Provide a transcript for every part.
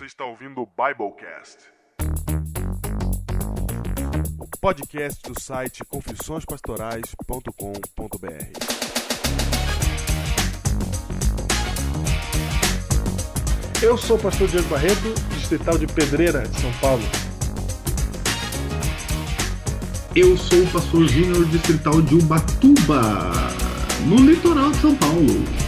Você está ouvindo o Biblecast. Podcast do site confissõespastorais.com.br. Eu sou o pastor Diego Barreto, distrital de Pedreira, de São Paulo. Eu sou o pastor Júnior, distrital de Ubatuba, no litoral de São Paulo.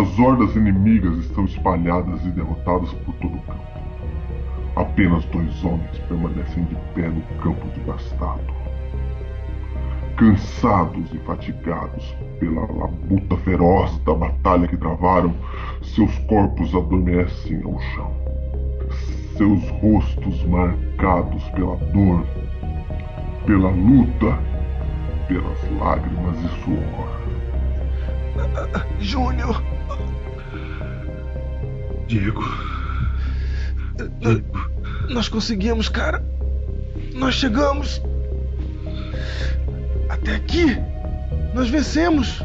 As hordas inimigas estão espalhadas e derrotadas por todo o campo. Apenas dois homens permanecem de pé no campo devastado. Cansados e fatigados pela labuta feroz da batalha que travaram, seus corpos adormecem ao chão. Seus rostos marcados pela dor, pela luta pelas lágrimas e suor. Júnior, Diego, Diego, nós conseguimos, cara. Nós chegamos. Até aqui. Nós vencemos.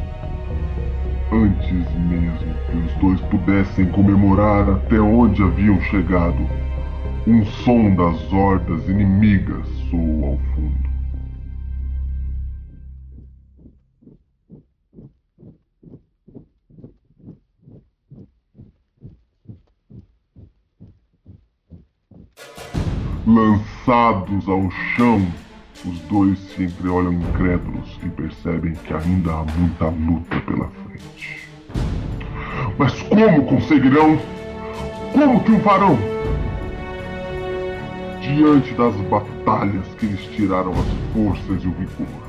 Antes mesmo que os dois pudessem comemorar até onde haviam chegado, um som das hordas inimigas soou ao fundo. Lançados ao chão, os dois se entreolham incrédulos e percebem que ainda há muita luta pela frente. Mas como conseguirão? Como triunfarão? Diante das batalhas que lhes tiraram as forças e o vigor.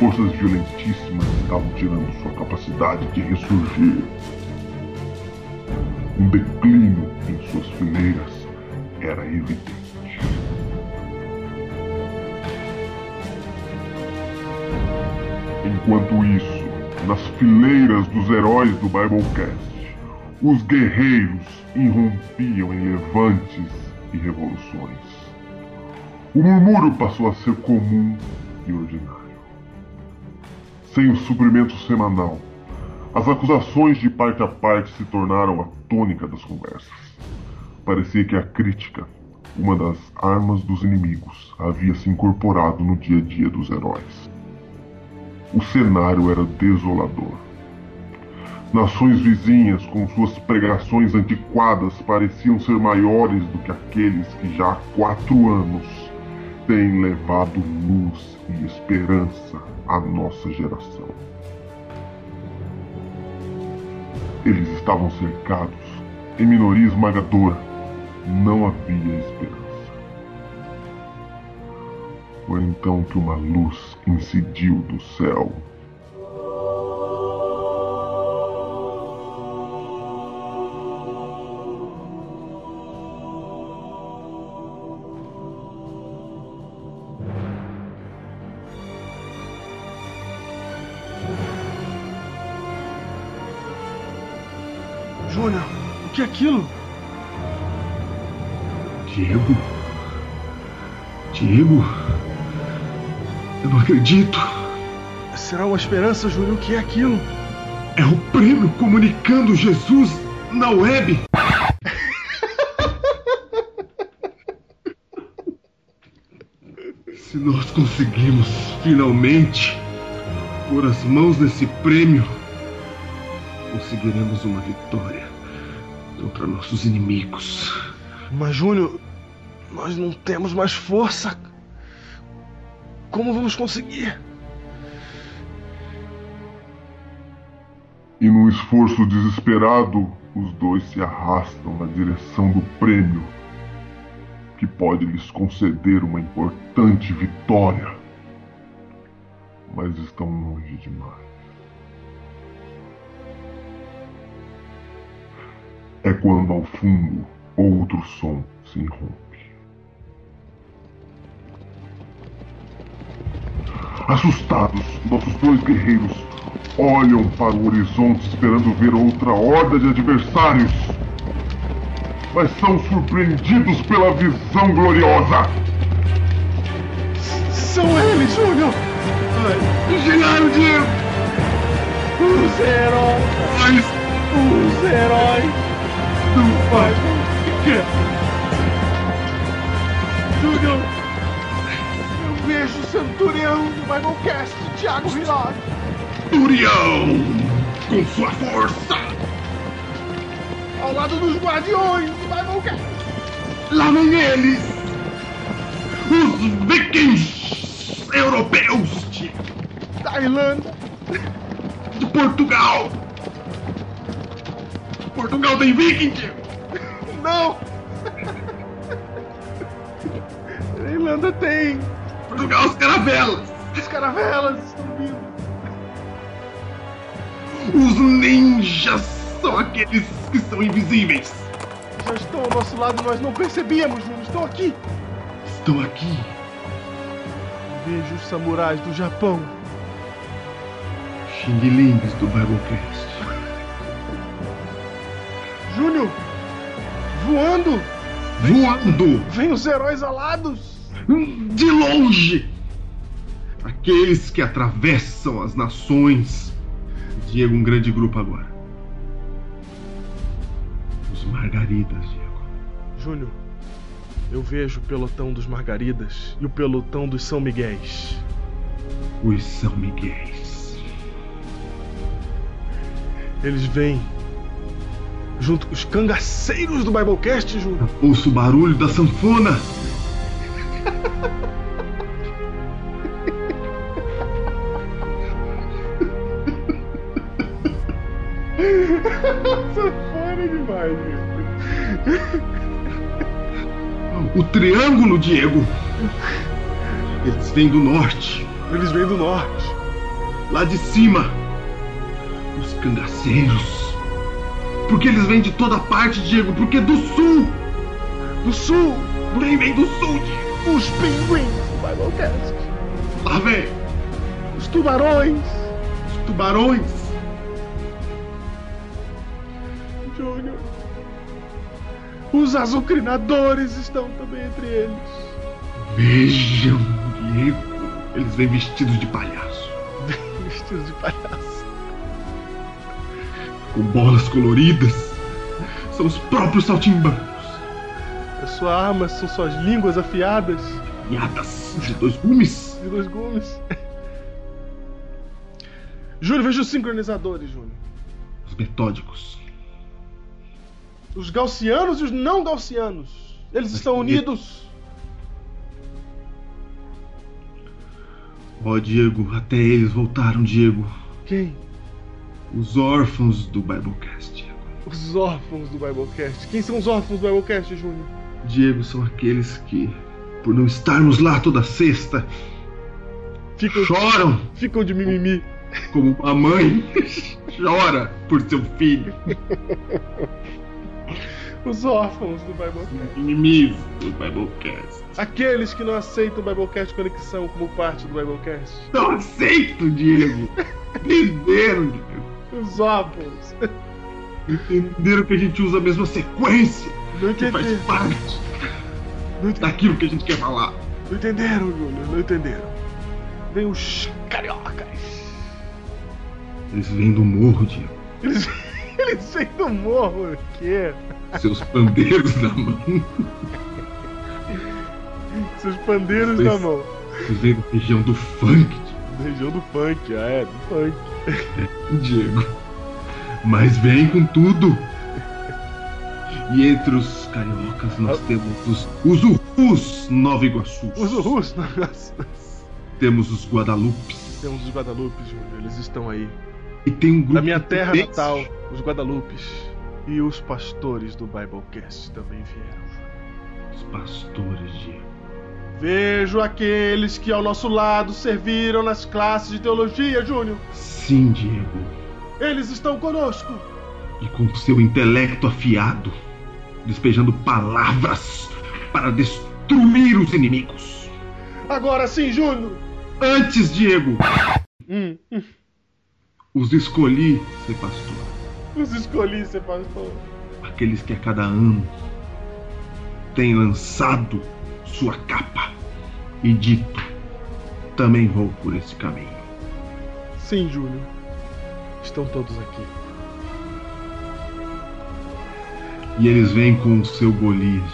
Forças violentíssimas estavam tirando sua capacidade de ressurgir. Um declínio em suas fileiras era evidente. Enquanto isso, nas fileiras dos heróis do Biblecast, os guerreiros irrompiam em levantes e revoluções. O murmúrio passou a ser comum e ordinário. Sem o suprimento semanal, as acusações de parte a parte se tornaram tônica das conversas. Parecia que a crítica, uma das armas dos inimigos, havia se incorporado no dia a dia dos heróis. O cenário era desolador. Nações vizinhas, com suas pregações antiquadas, pareciam ser maiores do que aqueles que já há quatro anos têm levado luz e esperança à nossa geração. Eles estavam cercados, em minoria esmagadora, não havia esperança. Foi então que uma luz incidiu do céu. Aquilo? Diego, Diego, eu não acredito. Será uma esperança, Júnior? O que é aquilo? É o prêmio comunicando Jesus na web. Se nós conseguimos finalmente pôr as mãos nesse prêmio, conseguiremos uma vitória contra nossos inimigos. Mas, Júnior, nós não temos mais força. Como vamos conseguir? E num esforço desesperado, os dois se arrastam na direção do prêmio que pode lhes conceder uma importante vitória. Mas estão longe demais. Quando ao fundo outro som se irrompe. Assustados, nossos dois guerreiros olham para o horizonte esperando ver outra horda de adversários. Mas são surpreendidos pela visão gloriosa. São eles, Júnior! Chegaram, Diego! Os heróis! Os heróis! Não faz! Júnior! Eu vejo o centurião do Biblecast, Thiago Rilado! Turião! Com sua força! Ao lado dos guardiões do Biblecast! Lá vem eles! Os vikings europeus de, Da Irlanda! de Portugal! Portugal tem viking! Não! A Irlanda tem! Portugal, as caravelas! As caravelas estão vindo! Os ninjas são aqueles que são invisíveis! Já estão ao nosso lado, nós não percebíamos, Júnior! Estão aqui! Estão aqui! Vejo os samurais do Japão! Xing-lings do Biblecast. Júnior! Voando! Voando! Vem os heróis alados! De longe! Aqueles que atravessam as nações. Diego, um grande grupo agora. Os Margaridas, Diego. Júnior, eu vejo o pelotão dos Margaridas e o pelotão dos São Miguéis. Os São Miguéis. Eles vêm junto com os cangaceiros do Biblecast, Júnior. Ouço o barulho da sanfona. Fora demais, O triângulo, Diego. Eles vêm do norte. Eles vêm do norte. Lá de cima. Os cangaceiros. Porque eles vêm de toda parte, Diego. Porque do sul. Do sul, Vem, vem do sul, Diego. os pinguins do Biblecast. Lá vem. Os tubarões. Os tubarões. Júnior. Os azucrinadores estão também entre eles. Vejam, Diego. Eles vêm vestidos de palhaço. Vestidos de palhaço. Com bolas coloridas. São os próprios saltimbancos. As suas armas são suas línguas afiadas Piadas de dois gumes. de dois gumes. Júnior, veja os sincronizadores, Júnior. Os metódicos. Os gaussianos e os não gaussianos. Eles estão unidos. Ó, Diego, até eles voltaram, Diego. Quem? Os órfãos do Biblecast. Diego. Os órfãos do Biblecast. Quem são os órfãos do Biblecast, Júnior? Diego são aqueles que, por não estarmos lá toda sexta, Ficam, choram ficam de mimimi. como uma mãe chora por seu filho. Os órfãos do Biblecast. Inimigos do Biblecast. Aqueles que não aceitam o Biblecast Conexão como parte do Biblecast. Não aceito, Diego. Entenderam, Diego. Os órfãos. Entenderam que a gente usa a mesma sequência. Não Que faz parte Não, daquilo que a gente quer falar. não entenderam, Júnior. Não entenderam. Vem os cariocas. Eles vêm do morro, Diego. Eles, eles vêm do morro. O quê? Seus pandeiros na mão. Seus pandeiros Eles- na mão. Eles vêm da região do funk, Da região do funk. Ah, é, do funk. Diego. Mas vem com tudo. E entre os cariocas nós temos os, os Urus Nova Iguaçu. Os urus, Temos os Guadalupes. temos os Guadalupes, Júnior. Eles estão aí. E tem um grupo Na minha terra natal, os Guadalupes. E os pastores do Biblecast também vieram. Os pastores de. Vejo aqueles que ao nosso lado serviram nas classes de teologia, Júnior. Sim, Diego. Eles estão conosco. E com seu intelecto afiado, despejando palavras para destruir os inimigos. Agora sim, Júnior. Antes, Diego, Hum, hum, os escolhi ser pastor. os escolhi ser pastor. Aqueles que a cada ano têm lançado sua capa e dito: também vou por esse caminho. Sim, Júnior. Estão todos aqui. E eles vêm com o seu Golias.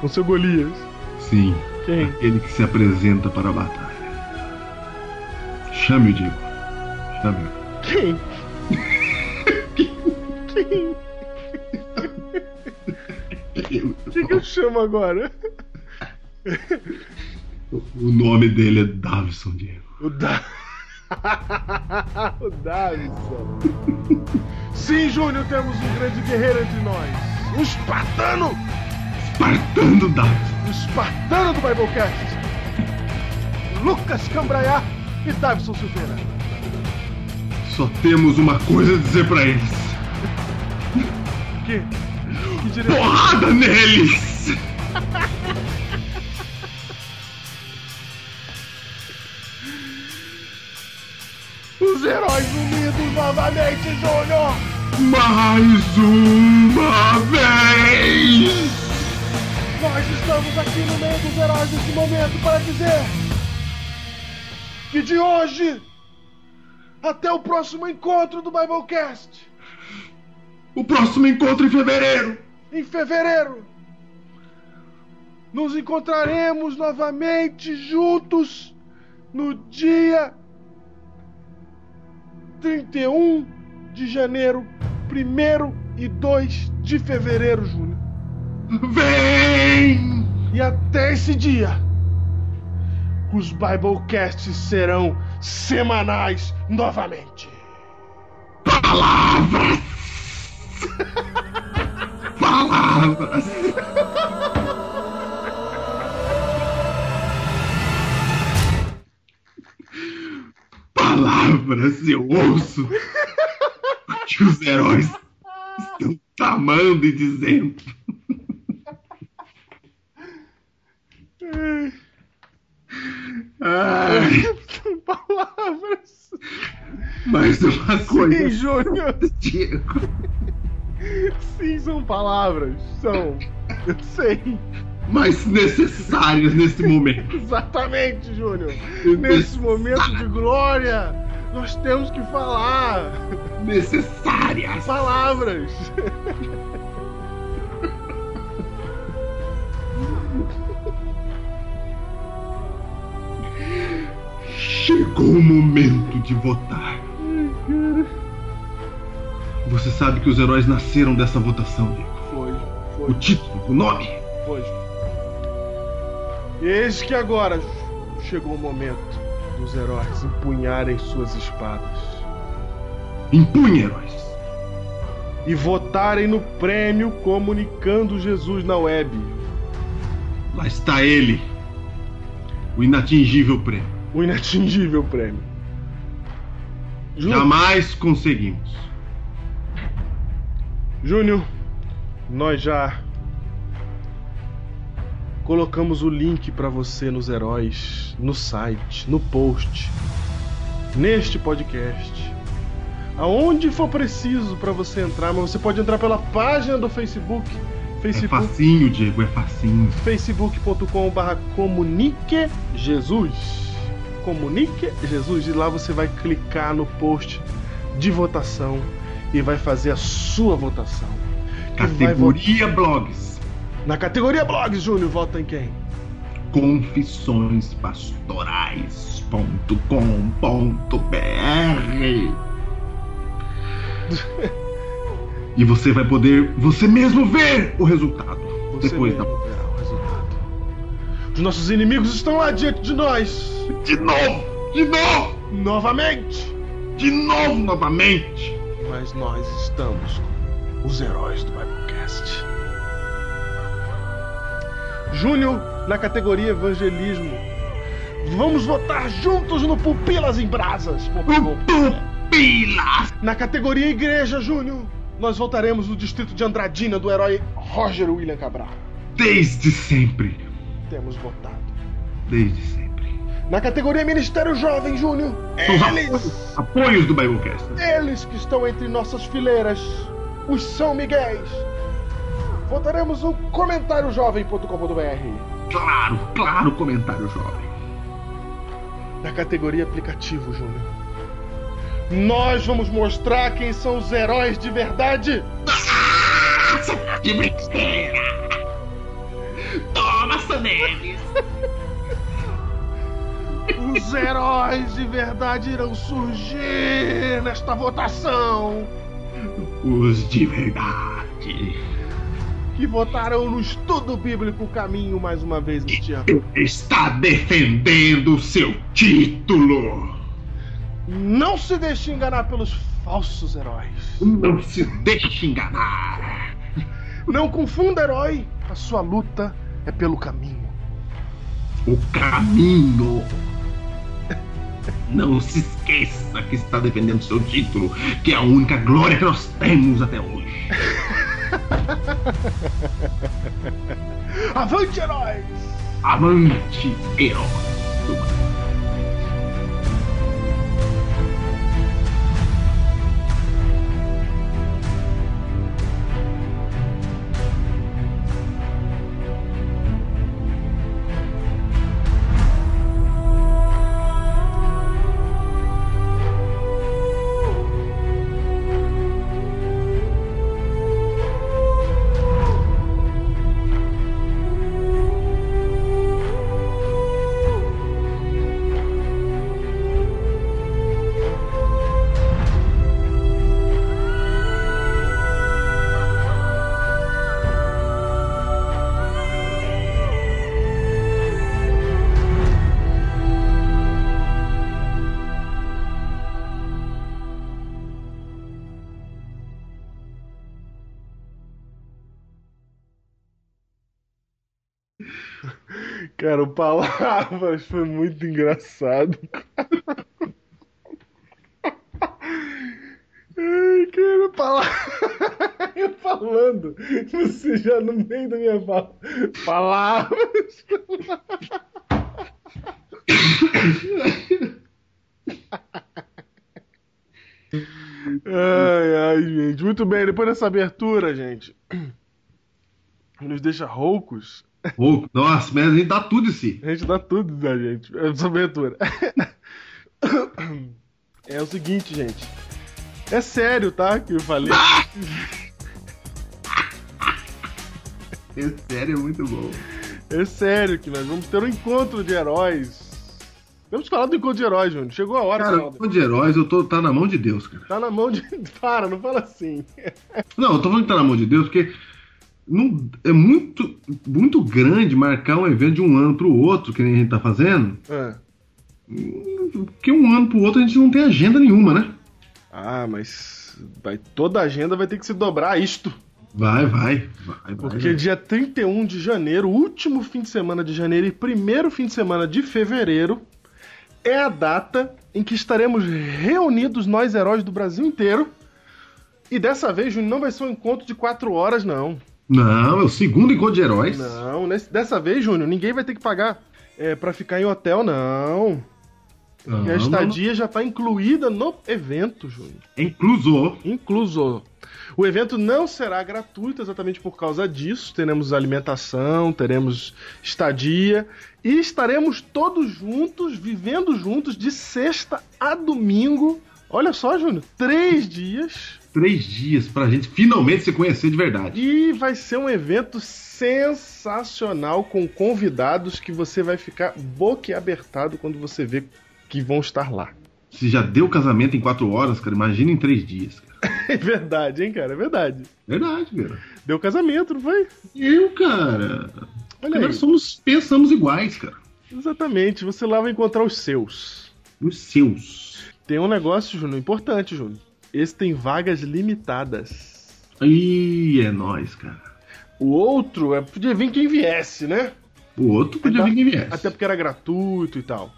Com seu Golias. Sim, Quem? aquele que se apresenta para a batalha. Chame o Diego. Chame-o. Quem? Quem? O que, que eu chamo agora? O nome dele é Davison, Diego. O da... o Davison. Sim, Júnior, temos um grande guerreiro entre nós. Um espartano! Espartano Davison. O espartano do Biblecast. Lucas Cambraiá e Davison Silveira. Só temos uma coisa a dizer pra eles. Que direção? Porrada neles! Os heróis unidos novamente, Júnior! Mais uma vez! Nós estamos aqui no meio dos heróis nesse momento para dizer que de hoje até o próximo encontro do Biblecast, O próximo encontro em fevereiro! em fevereiro, nos encontraremos novamente juntos no dia 31 de janeiro, 1 e 2 de fevereiro, Júnior. Vem! E até esse dia, os Biblecasts serão semanais novamente. Palavras! Palavras! Palavras eu ouço que os heróis estão tramando e dizendo. Ai, São palavras. mais uma Sim, coisa, Júnior. Diego. Sim, são palavras. São. Eu sei. mais necessárias nesse momento. Exatamente, Júnior. Nesse momento de glória, nós temos que falar Necessárias. palavras. Chegou o momento de votar. Você sabe que os heróis nasceram dessa votação, Diego. Foi, O foi, título, o nome. foi. Eis que agora chegou o momento dos heróis empunharem suas espadas Impunha, heróis. e votarem no prêmio comunicando Jesus na web. Lá está ele. O inatingível prêmio. O inatingível prêmio. Jamais conseguimos. Júnior, nós já colocamos o link para você nos heróis, no site, no post, neste podcast. Aonde for preciso para você entrar, mas você pode entrar pela página do Facebook, É Facebook facinho, Diego, é facinho. facebook.com.br comunique Jesus. Comunique Jesus e lá você vai clicar no post de votação e vai fazer a sua votação. Categoria blogs. Na categoria blogs, Júnior, vota em quem? confissõespastorais.com.br E você vai poder você mesmo ver o resultado. Você depois mesmo da. verá o resultado. Os nossos inimigos estão lá diante de nós. De novo! De novo! Novamente. De novo, novamente! Mas nós estamos os heróis do Biblecast. Júnior, na categoria Evangelismo. Vamos votar juntos no Pupilas em Brasas. Pupilas! Na categoria Igreja, Júnior, nós votaremos no distrito de Andradina do herói Roger William Cabral. Desde sempre. Temos votado. Desde sempre. Na categoria Ministério Jovem, Júnior, São os eles, apoios, apoios do Biblecast. eles que estão entre nossas fileiras, os São Miguéis. Votaremos no comentáriojovem.com.br. Claro, claro, comentário jovem. Na categoria aplicativo, Júnior. Nós vamos mostrar quem são os heróis de verdade. De brincadeira! Toma, Saneves! Os heróis de verdade irão surgir nesta votação. Os de verdade. Que votarão no estudo bíblico caminho mais uma vez este ano. Está defendendo o seu título. Não se deixe enganar pelos falsos heróis. Não se deixe enganar. Não confunda herói. A sua luta é pelo caminho. O caminho. Não se esqueça que está defendendo seu título, que é a única glória que nós temos até hoje. Avante, heróis! Amante herói. Cara, o Palavras foi muito engraçado. Ai, cara, Palavras. Eu falando, você já no meio da minha fala. Palavras. Ai, ai, gente. Muito bem, depois dessa abertura, gente. Nos deixa roucos. Nossa, mas a gente dá tudo em si. A gente dá tudo da gente. Essa abertura. É o seguinte, gente. É sério, tá? Que eu falei. Esse sério é muito bom. É sério que nós vamos ter um encontro de heróis. Temos que falar do encontro de heróis, Júnior. Chegou a hora. Cara, o de heróis, eu tô, tá na mão de Deus, cara. Tá na mão de. Para, não fala assim. Não, eu tô falando que tá na mão de Deus porque não, é muito, muito grande marcar um evento de um ano pro outro, que nem a gente tá fazendo. Ah. Porque um ano pro outro a gente não tem agenda nenhuma, né? Ah, mas vai, toda a agenda vai ter que se dobrar a isto. Vai, vai, vai, vai. Porque dia 31 de janeiro, último fim de semana de janeiro e primeiro fim de semana de fevereiro, é a data em que estaremos reunidos nós heróis do Brasil inteiro. E dessa vez, Júnior, não vai ser um encontro de quatro horas, não. Não, é o segundo encontro de heróis. Não, nesse- dessa vez, Júnior, ninguém vai ter que pagar é, para ficar em hotel, não. Não, E a estadia já está incluída no evento, Júnior. É incluso. Incluso. O evento não será gratuito exatamente por causa disso. Teremos alimentação, teremos estadia e estaremos todos juntos, vivendo juntos de sexta a domingo. Olha só, Júnior, três dias Três dias pra gente finalmente se conhecer de verdade. e vai ser um evento sensacional com convidados que você vai ficar boquiabertado quando você vê que vão estar lá. Se já deu casamento em quatro horas, cara, imagina em três dias. Cara. É verdade, hein, cara? É verdade. Verdade, cara. Deu casamento, não foi? Eu, cara. Olha Agora aí. somos, pensamos iguais, cara. Exatamente. Você lá vai encontrar os seus. Os seus. Tem um negócio, Júnior, importante, Júnior. Esse tem vagas limitadas. Ih, é nóis, cara. O outro é podia vir quem viesse, né? O outro podia vir quem viesse. Até porque era gratuito e tal.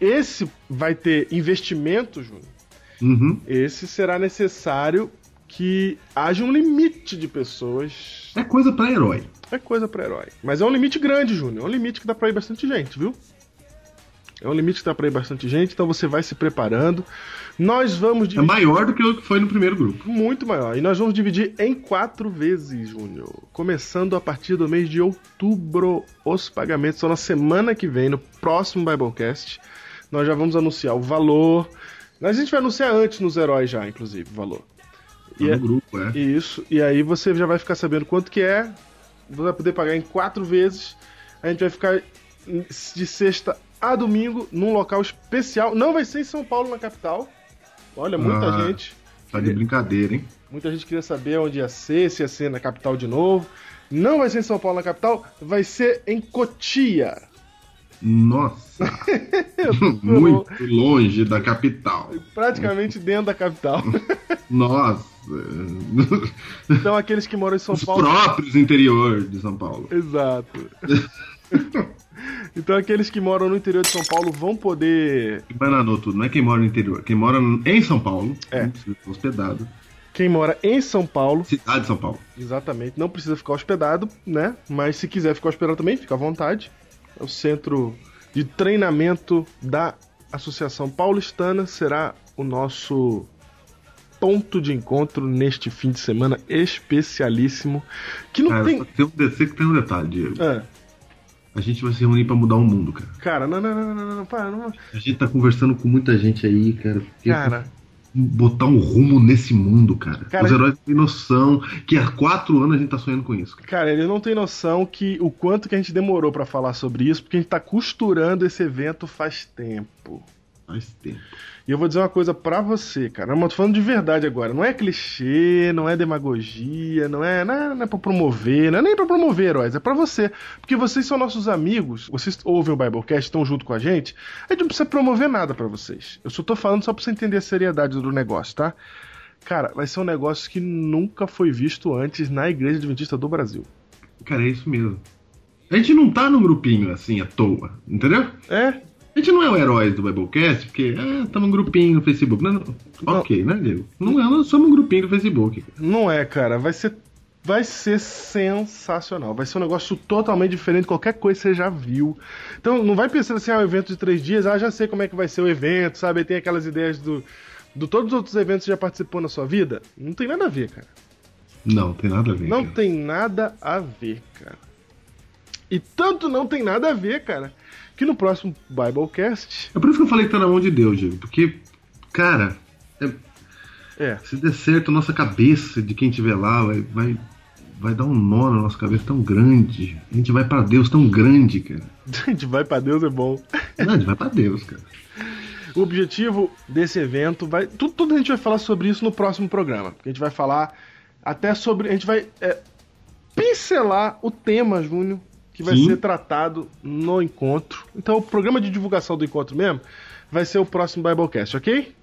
Esse vai ter investimento, Júnior. Uhum. Esse será necessário que haja um limite de pessoas. É coisa pra herói. É coisa pra herói. Mas é um limite grande, Júnior. É um limite que dá pra ir bastante gente, viu? É um limite que dá pra ir bastante gente, então você vai se preparando. Nós vamos É dividir. maior do que o que foi no primeiro grupo. Muito maior. E nós vamos dividir em quatro vezes, Júnior. Começando a partir do mês de outubro. Os pagamentos são na semana que vem, no próximo Biblecast. Nós já vamos anunciar o valor. A gente vai anunciar antes nos heróis já, inclusive, o valor. Tá E é- no grupo, é. Isso. E aí você já vai ficar sabendo quanto que é. Você vai poder pagar em quatro vezes. A gente vai ficar de sexta a domingo num local especial. Não vai ser em São Paulo, na capital. Olha, muita Ah. gente. Tá de brincadeira, hein? Muita gente queria saber onde ia ser, se ia ser na capital de novo. Não vai ser em São Paulo, na capital, vai ser em Cotia. Nossa, muito longe da capital. Praticamente dentro da capital. Nossa. Então, aqueles que moram em São Os Paulo. próprios interior de São Paulo. Exato. Então, aqueles que moram no interior de São Paulo vão poder. Bananou tudo, não é quem mora no interior. Quem mora em São Paulo, É. não precisa estar hospedado. Quem mora em São Paulo, Cidade de São Paulo. exatamente, não precisa ficar hospedado, né? Mas se quiser ficar hospedado também, fica à vontade. É o centro de treinamento da Associação Paulistana será o nosso ponto de encontro neste fim de semana especialíssimo. Que não Cara, tem. tem um DC que tem um detalhe, Diego. Ah, A gente vai se reunir pra mudar o mundo, cara. cara, não, não, não, não, não, não, para, não. A gente tá conversando com muita gente aí, cara. Cara, Botar um rumo nesse mundo, cara. Cara, Os heróis têm noção que há quatro anos a gente tá sonhando com isso. Cara. Cara, ele não tem noção que o quanto que a gente demorou pra falar sobre isso, porque a gente tá costurando esse evento faz tempo. Faz tempo. E eu vou dizer uma coisa pra você, cara. Eu tô falando de verdade agora. Não é clichê, não é demagogia, não é, não é, não é pra promover, não é nem pra promover heróis, é pra você. Porque vocês são nossos amigos, vocês ouvem o Biblecast, estão junto com a gente. A gente não precisa promover nada pra vocês. Eu só tô falando só pra você entender a seriedade do negócio, tá? Cara, vai ser um negócio que nunca foi visto antes na Igreja Adventista do Brasil. Cara, é isso mesmo. A gente não tá num grupinho assim à toa, entendeu? É, A gente não é o herói do Biblecast, porque ah, estamos num grupinho no Facebook. Não, não. Ok, né, Diego? Não é, nós somos um grupinho do Facebook. Não é, cara. Vai ser. Vai ser sensacional. Vai ser um negócio totalmente diferente de qualquer coisa que você já viu. Então não vai pensando assim, ah, um evento de três dias, ah, já sei como é que vai ser o evento, sabe? Tem aquelas ideias do. Do todos os outros eventos que você já participou na sua vida. Não tem nada a ver, cara. Não, tem nada a ver. Não cara. tem nada a ver, cara. E tanto não tem nada a ver, cara, que no próximo Biblecast. É por isso que eu falei que tá na mão de Deus, Diego. Porque, cara, é- É. se der certo, nossa cabeça de quem estiver lá vai, vai, vai dar um nó na nossa cabeça tão grande. A gente vai pra Deus tão grande, cara. A gente vai pra Deus, é bom. Não, a gente vai pra Deus, cara. O objetivo desse evento vai. Tudo, tudo a gente vai falar sobre isso no próximo programa. Porque a gente vai falar até sobre. A gente vai é, pincelar o tema, Júnior, que vai Sim. ser tratado no encontro. Então, o programa de divulgação do encontro mesmo vai ser o próximo Biblecast, ok?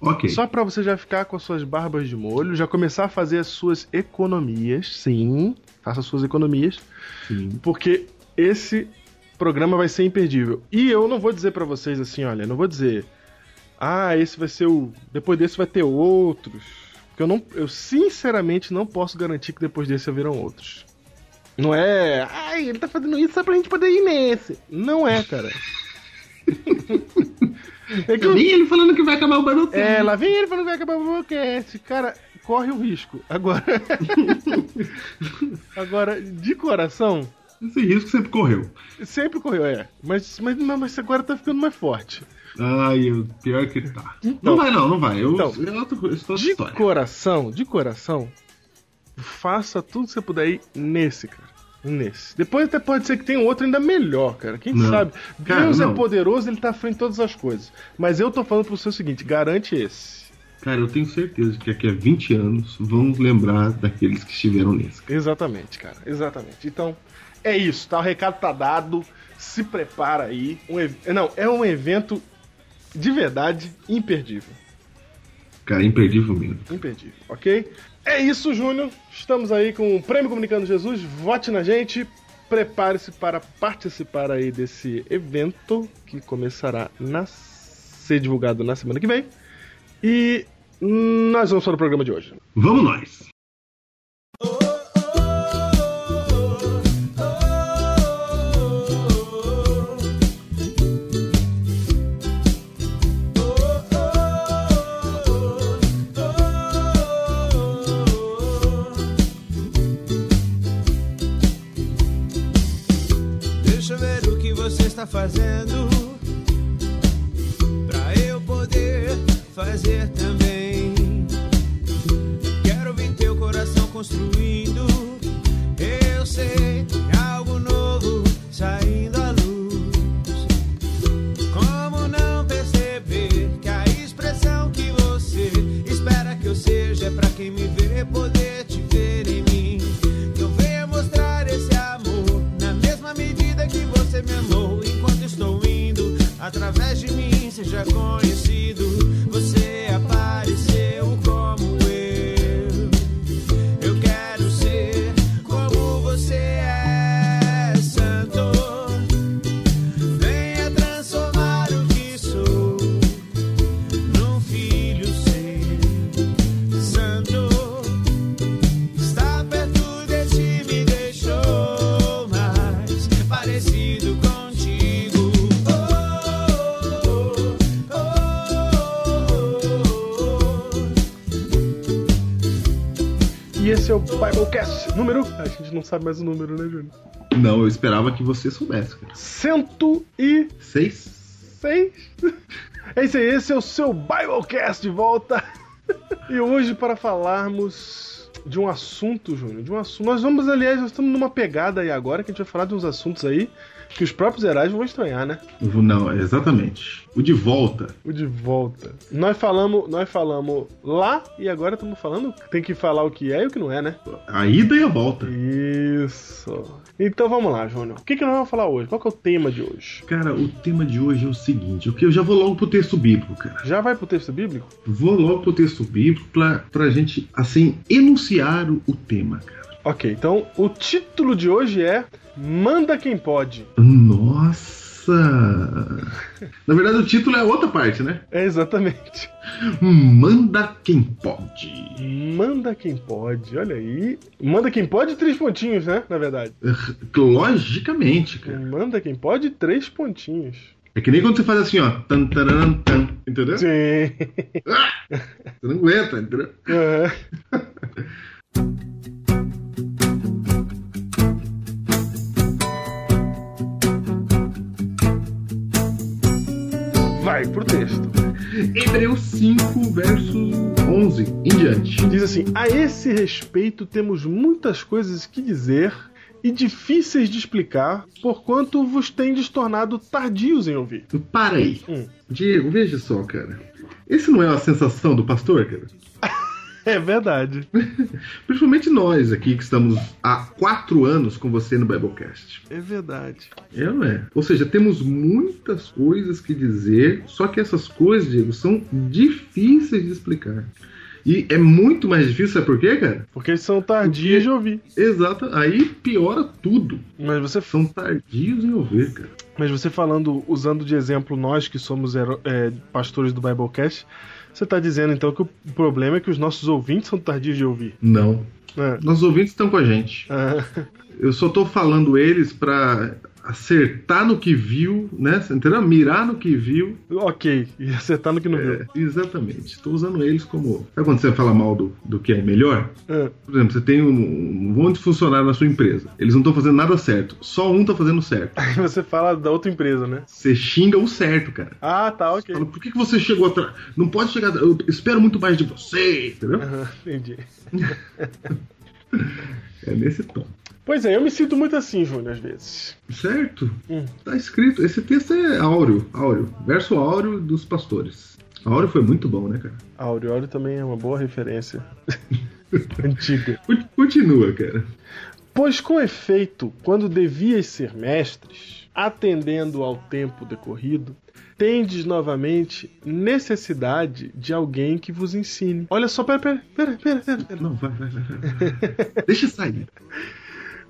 Ok. Só pra você já ficar com as suas barbas de molho, já começar a fazer as suas economias. Sim, faça as suas economias. Sim. Porque esse programa vai ser imperdível. E eu não vou dizer pra vocês assim, olha, não vou dizer, ah, esse vai ser o, depois desse vai ter outros. Porque eu não, eu sinceramente não posso garantir que depois desse haverão outros. Não é, ai, ele tá fazendo isso só pra gente poder ir nesse. Não é, cara. é que eu- Nem ele falando que vai acabar o Biblecast. é, lá vem ele falando que vai acabar o podcast. Cara, corre o risco. Agora. Agora, de coração, Esse risco sempre correu. sempre correu, é. Mas, mas, mas agora tá ficando mais forte. Ai, o pior que tá. Então. não vai, não, não vai. Eu, Então. eu, é outra De história. coração, de coração, faça tudo que você puder ir nesse, cara. Nesse. Depois até pode ser que tenha outro ainda melhor, cara. Quem Não. sabe? Cara, Deus é não. poderoso, ele tá à frente de todas as coisas. Mas eu tô falando pro você o seguinte: garante esse. Cara, eu tenho certeza que daqui a 20 anos vamos lembrar daqueles que estiveram nesse. Exatamente, cara. Exatamente. Então, é isso, tá? O recado tá dado. Se prepara aí. Um ev... Não, é um evento de verdade imperdível. Cara, imperdível mesmo. Imperdível, ok? É isso, Júnior. Estamos aí com o Prêmio Comunicando Jesus. Vote na gente. Prepare-se para participar aí desse evento que começará a ser divulgado na semana que vem. E nós vamos para o programa de hoje. Vamos nós! Está fazendo Pra eu poder fazer também. Quero ver teu coração construindo seja conhecido é o Biblecast número. A gente não sabe mais o número, né, Júnior? Não, eu esperava que você soubesse, cara. 106. Seis? É isso aí, esse é o seu Biblecast de volta. E hoje, para falarmos de um assunto, Júnior, de um assunto. Nós vamos, aliás, nós estamos numa pegada aí agora que a gente vai falar de uns assuntos aí que os próprios heróis vão estranhar, né? Não, exatamente. O de volta. O de volta. Nós falamos, nós falamos lá e agora estamos falando. Tem que falar o que é e o que não é, né? A ida e a volta. Isso. Então vamos lá, Júnior. O que, que nós vamos falar hoje? Qual que é o tema de hoje? Cara, o tema de hoje é o seguinte, eu já vou logo pro texto bíblico, cara. Já vai pro texto bíblico? Vou logo pro texto bíblico pra, pra gente, assim, enunciar o, o tema, cara. Ok, então o título de hoje é Manda Quem Pode. Nossa! Na verdade, o título é outra parte, né? É exatamente. Manda quem pode. Manda Quem Pode, olha aí. Manda Quem Pode, três pontinhos, né? Na verdade. Logicamente, cara. Manda Quem Pode, três pontinhos. É que nem quando você faz assim, ó. Tan, tan, entendeu? Sim. Você não aguenta, entendeu? Aham. Vai pro texto. Hebreus 5, verso 11 em diante. Diz assim: A esse respeito temos muitas coisas que dizer e difíceis de explicar, porquanto vos tendes tornado tardios em ouvir. Para aí. Hum. Diego, veja só, cara. Esse não é a sensação do pastor, cara? É verdade. Principalmente nós aqui que estamos há quatro anos com você no Biblecast. É verdade. É, não é? Ou seja, temos muitas coisas que dizer, só que essas coisas, Diego, são difíceis de explicar. E é muito mais difícil, sabe por quê, cara? Porque eles são tardios de ouvir. Exato, aí piora tudo. Mas você, São tardios em ouvir, cara. mas você falando, usando de exemplo nós que somos é, pastores do Biblecast, você tá dizendo então que o problema é que os nossos ouvintes são tardios de ouvir. Não. É. Nossos ouvintes estão com a gente. Ah, Eu só tô falando eles pra acertar no que viu, né? Entendeu? Mirar no que viu. ok, e acertar no que não viu. É, exatamente. Estou usando eles como. Sabe quando você fala mal do, do que é melhor? Ah, Por exemplo, você tem um, um monte de funcionário na sua empresa. Eles não estão fazendo nada certo. Só um tá fazendo certo. Aí você fala da outra empresa, né? Você xinga o certo, cara. Ah, tá, ok. Fala, por que, que você chegou atrás? Não pode chegar. Eu espero muito mais de você, entendeu? Entendi. É nesse tom. Pois é, eu me sinto muito assim, Júnior, às vezes. Certo? Hum. Tá escrito. Esse texto é áureo, áureo. Verso áureo dos pastores. Áureo foi muito bom, né, cara? Aureole também é uma boa referência. Antiga. Con- Continua, cara. Pois com efeito, quando devias ser mestres, atendendo ao tempo decorrido, tendes novamente necessidade de alguém que vos ensine. Olha só, pera, pera, pera, pera, pera, pera. Não, vai, vai, vai. vai. Deixa sair.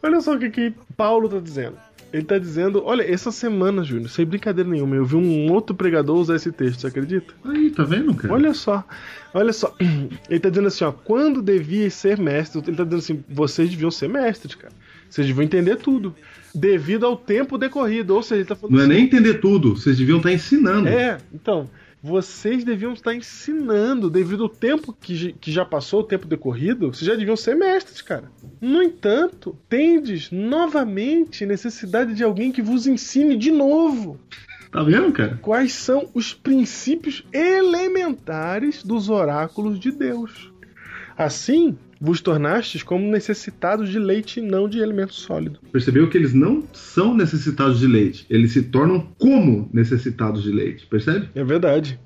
Olha só o que, que Paulo tá dizendo. Ele tá dizendo, olha, essa semana, Júnior, sem brincadeira nenhuma, eu vi um outro pregador usar esse texto, você acredita? Aí, tá vendo, cara? Olha só, olha só. Ele tá dizendo assim, ó, quando devias ser mestres, ele tá dizendo assim, vocês deviam ser mestres, cara. Vocês deviam entender tudo. Devido ao tempo decorrido. Ou seja, ele tá falando Não é assim, nem entender tudo, vocês deviam estar ensinando. É, então, vocês deviam estar ensinando, devido ao tempo que, que já passou, o tempo decorrido, vocês já deviam ser mestres, cara. No entanto, tendes novamente necessidade de alguém que vos ensine de novo Tá vendo, cara? quais são os princípios elementares dos oráculos de Deus. Assim, vos tornastes como necessitados de leite e não de alimento sólido. Percebeu que eles não são necessitados de leite, eles se tornam como necessitados de leite, percebe? É verdade.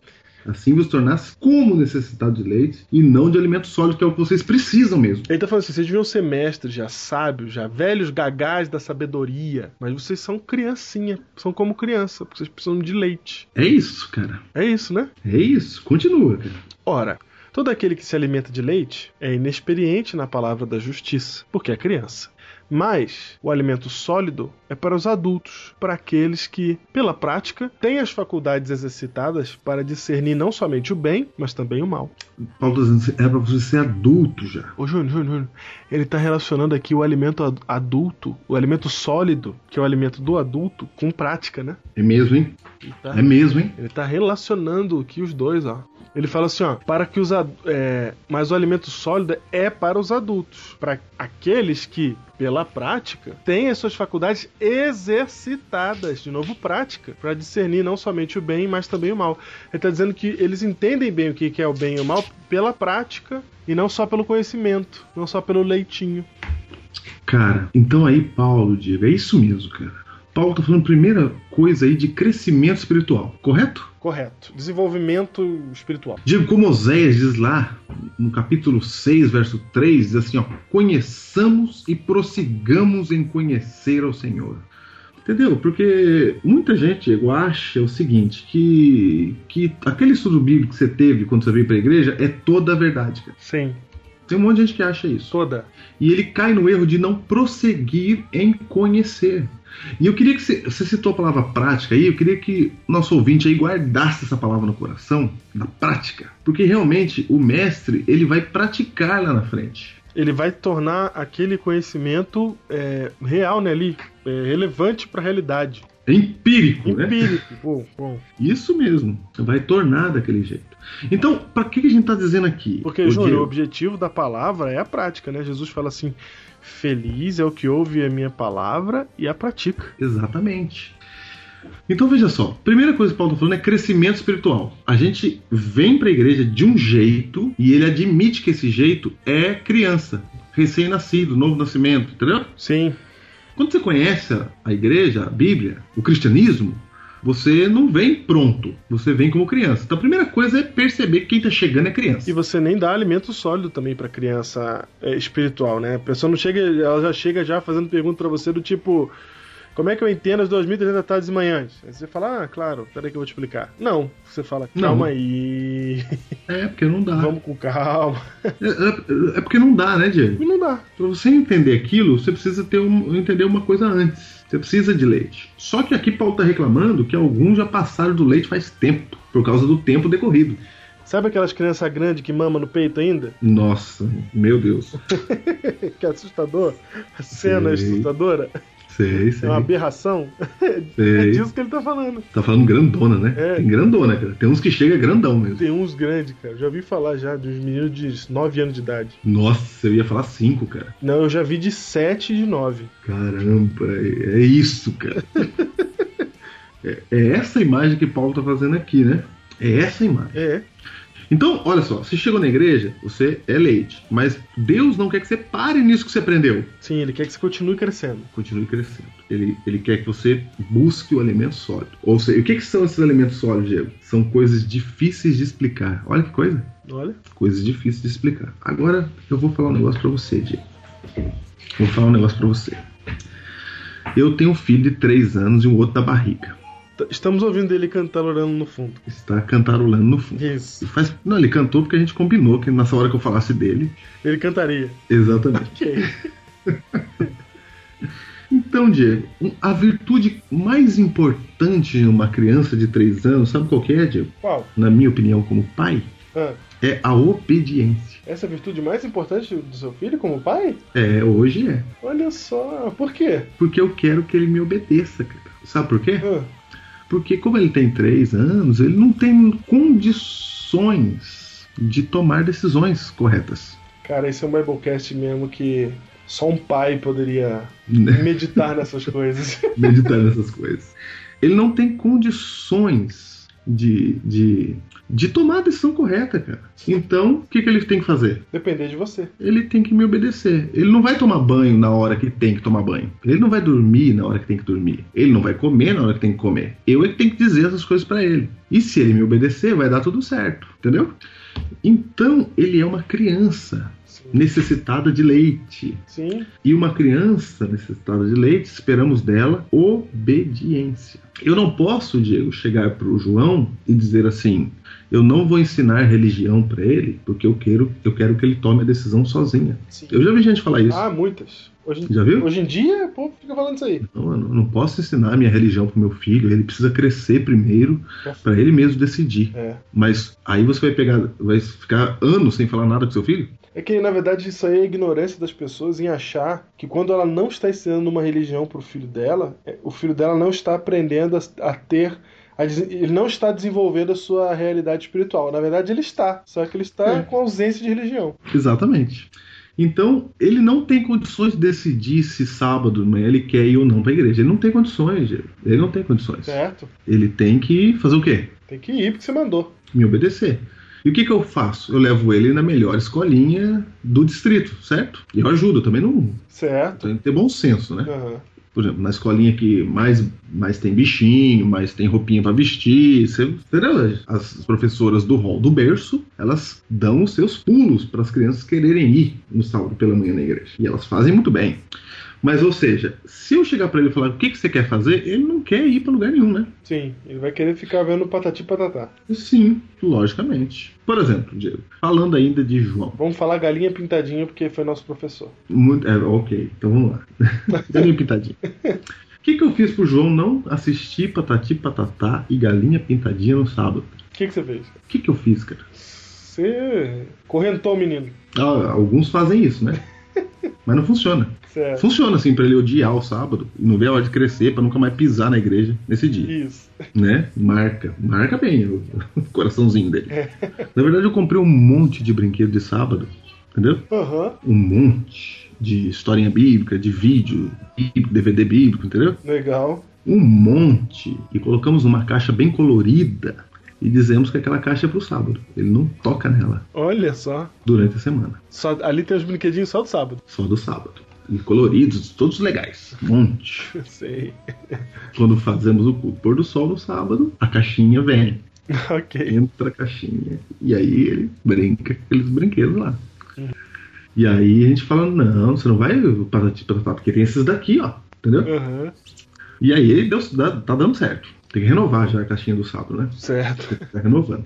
Assim vos tornasse como necessitados de leite e não de alimento sólido, que é o que vocês precisam mesmo. Ele tá falando assim: vocês deviam ser mestres, já sábios, já velhos gagás da sabedoria, mas vocês são criancinha, são como criança, porque vocês precisam de leite. É isso, cara. É isso, né? É isso. Continua, cara. Ora, todo aquele que se alimenta de leite é inexperiente na palavra da justiça, porque é criança. Mas o alimento sólido é para os adultos, para aqueles que, pela prática, têm as faculdades exercitadas para discernir não somente o bem, mas também o mal. Paulo tá dizendo é pra você ser adulto já. Ô Júnior, Júnior, Júnior, ele está relacionando aqui o alimento ad- adulto, o alimento sólido, que é o alimento do adulto, com prática, né? É mesmo, hein? Tá, É mesmo, hein? ele tá relacionando aqui os dois, ó. Ele fala assim, ó, para que os é, mas o alimento sólido é para os adultos, para aqueles que, pela prática, têm as suas faculdades exercitadas, de novo prática, para discernir não somente o bem, mas também o mal. Ele está dizendo que eles entendem bem o que que é o bem e o mal pela prática e não só pelo conhecimento, não só pelo leitinho. Cara, então aí, Paulo, Diego, é isso mesmo, cara. Paulo tá falando primeira coisa aí de crescimento espiritual, correto? Correto. Desenvolvimento espiritual. Digo, como Oséias diz lá, no capítulo 6, verso 3, diz assim, ó, conheçamos e prossigamos em conhecer ao Senhor. Entendeu? Porque muita gente Diego, acha o seguinte, que, que aquele estudo bíblico que você teve quando você veio pra igreja é toda a verdade, cara. Sim, Tem um monte de gente que acha isso. toda. E ele cai no erro de não prosseguir em conhecer. E eu queria que você, você citou a palavra prática aí, eu queria que nosso ouvinte aí guardasse essa palavra no coração, na prática. Porque realmente o mestre, ele vai praticar lá na frente. Ele vai tornar aquele conhecimento é, real, né, ali, é, relevante para a realidade. É empírico, né? Empírico. Bom, bom. Isso mesmo. Vai tornar daquele jeito. Então, para que a gente está dizendo aqui? Porque, Ô, Júnior, o objetivo da palavra é a prática, né? Jesus fala assim: Feliz é o que ouve a minha palavra e a pratica. Exatamente. Então veja só, primeira coisa que o Paulo está falando é crescimento espiritual. A gente vem para a igreja de um jeito e ele admite que esse jeito é criança, recém-nascido, novo nascimento, entendeu? Sim, Quando você conhece a igreja, a Bíblia, o cristianismo, você não vem pronto, você vem como criança. Então a primeira coisa é perceber que quem está chegando é criança. E você nem dá alimento sólido também pra criança é, espiritual, né? A pessoa não chega, ela já chega já fazendo pergunta pra você do tipo. Como é que eu entendo as 2.300 tardes e manhãs? Aí você fala, ah, claro, peraí que eu vou te explicar. Não, você fala, Não. calma aí, É, porque não dá. vamos com calma. É, é- é porque não dá, né, Diego? Não dá. Para você entender aquilo, você precisa ter um, entender uma coisa antes. Você precisa de leite. Só que aqui Paulo está reclamando que alguns já passaram do leite faz tempo, por causa do tempo decorrido. Sabe aquelas crianças grandes que mamam no peito ainda? Nossa, meu Deus. que é assustador? A cena é Sei. assustadora? Sei, É sei. uma aberração? É sei. disso que ele tá falando. Tá falando grandona, né? É. Tem grandona, cara. Tem uns que chega grandão mesmo. Tem uns grandes, cara. Já vi falar já de uns meninos de 9 anos de idade. Nossa, eu ia falar cinco, cara. Não, eu já vi de 7 e de 9. Caramba, é é isso, cara. é, é essa imagem que Paulo tá fazendo aqui, né? É essa imagem. É. Então, olha só, você chegou na igreja, você é leite, mas Deus não quer que você pare nisso que você aprendeu. Sim, ele quer que você continue crescendo. Continue crescendo. Ele, ele quer que você busque o alimento sólido. Ou seja, o que, que são esses alimentos sólidos, Diego? São coisas difíceis de explicar. Olha que coisa. Olha. Coisas difíceis de explicar. Agora eu vou falar um negócio pra você, Diego. Vou falar um negócio pra você. Eu tenho um filho de 3 anos e um outro da barriga. T- Estamos ouvindo ele cantarolando no fundo. Está cantarolando no fundo. Isso. Faz... Não, ele cantou porque a gente combinou que nessa hora que eu falasse dele. Ele cantaria. Exatamente. Ok. Então, Diego, a virtude mais importante em uma criança de 3 anos, sabe qual que é, Diego? Qual? Na minha opinião, como pai, Ah, é a obediência. essa é a virtude mais importante do seu filho como pai? É, hoje é. Olha só. Por quê? Porque eu quero que ele me obedeça, cara. Sabe por quê? Ah, Porque como ele tem 3 anos, ele não tem condições de tomar decisões corretas. cara, esse é um Biblecast mesmo que só um pai poderia meditar nessas coisas. meditar nessas coisas. Ele não tem condições de, de, de tomar a decisão correta, cara. Então, o que, que ele tem que fazer? Depender de você. Ele tem que me obedecer. Ele não vai tomar banho na hora que tem que tomar banho. Ele não vai dormir na hora que tem que dormir. Ele não vai comer na hora que tem que comer. Eu é que tenho que dizer essas coisas pra ele. E se ele me obedecer, vai dar tudo certo. Entendeu? Então, ele é uma criança. Necessitada de leite. Sim. E uma criança necessitada de leite, esperamos dela obediência. Eu não posso, Diego, chegar para o João e dizer assim: eu não vou ensinar religião para ele, porque eu quero, eu quero que ele tome a decisão sozinha. Sim. Eu já vi gente falar isso. Ah, muitas. Hoje, Já viu? Hoje em dia, o povo fica falando isso aí. Não, eu não- eu não posso ensinar minha religião pro meu filho, ele precisa crescer primeiro para ele mesmo decidir. É. Mas aí você vai pegar, vai ficar anos sem falar nada com seu filho? É que, na verdade, isso aí é a ignorância das pessoas em achar que quando ela não está ensinando uma religião pro filho dela, é, o filho dela não está aprendendo a, a ter. ele não está desenvolvendo a sua realidade espiritual. Na verdade, ele está. Só que ele está É. com ausência de religião. Exatamente. Então, ele não tem condições de decidir se sábado de manhã ele quer ir ou não para a igreja. Ele não tem condições, ele não tem condições. Certo? Ele tem que fazer o quê? Tem que ir porque você mandou. Me obedecer. E o que, que eu faço? Eu levo ele na melhor escolinha do distrito, certo? E eu ajudo, também não. Certo? Tem que ter bom senso, né? Aham. Por exemplo, na escolinha que mais, mais tem bichinho, mais tem roupinha para vestir, você? As professoras do hall do berço, elas dão os seus pulos para as crianças quererem ir no sábado pela manhã na igreja. E elas fazem muito bem. Mas, ou seja, se eu chegar para ele e falar o que, que você quer fazer, ele não quer ir para lugar nenhum, né? Sim, ele vai querer ficar vendo patati patatá. Sim, logicamente. Por exemplo, Diego, falando ainda de João. Vamos falar galinha pintadinha porque foi nosso professor. Muito, é, ok, então vamos lá. Galinha pintadinha. O que, que eu fiz pro João não assistir Patati Patatá e Galinha Pintadinha no sábado? O que, que você fez? O que, que eu fiz, cara? Você correntou o menino. Ah, alguns fazem isso, né? Mas não funciona. Certo. Funciona assim pra ele odiar o sábado e não ver a hora de crescer pra nunca mais pisar na igreja nesse dia, Isso. né? Marca, marca bem o, o coraçãozinho dele. Na verdade, eu comprei um monte de brinquedo de sábado, entendeu? Aham. Um monte de historinha bíblica, de vídeo, bíblico, DVD bíblico, entendeu? Legal. um monte e colocamos numa caixa bem colorida e dizemos que aquela caixa é pro sábado. Ele não toca nela Olha só. durante a semana, Só, ali tem os brinquedinhos só do sábado. só do sábado. E coloridos, todos legais, um monte. Sei. Quando fazemos o culto pôr do sol no sábado, a caixinha vem, ok. entra a caixinha e aí ele brinca com aqueles brinquedos lá. E aí a gente fala, não, você não vai patati patatá, porque tem esses daqui, ó, entendeu? Aham. E aí deu, tá dando certo. Tem que renovar já a caixinha do sábado, né? Certo. Tá renovando.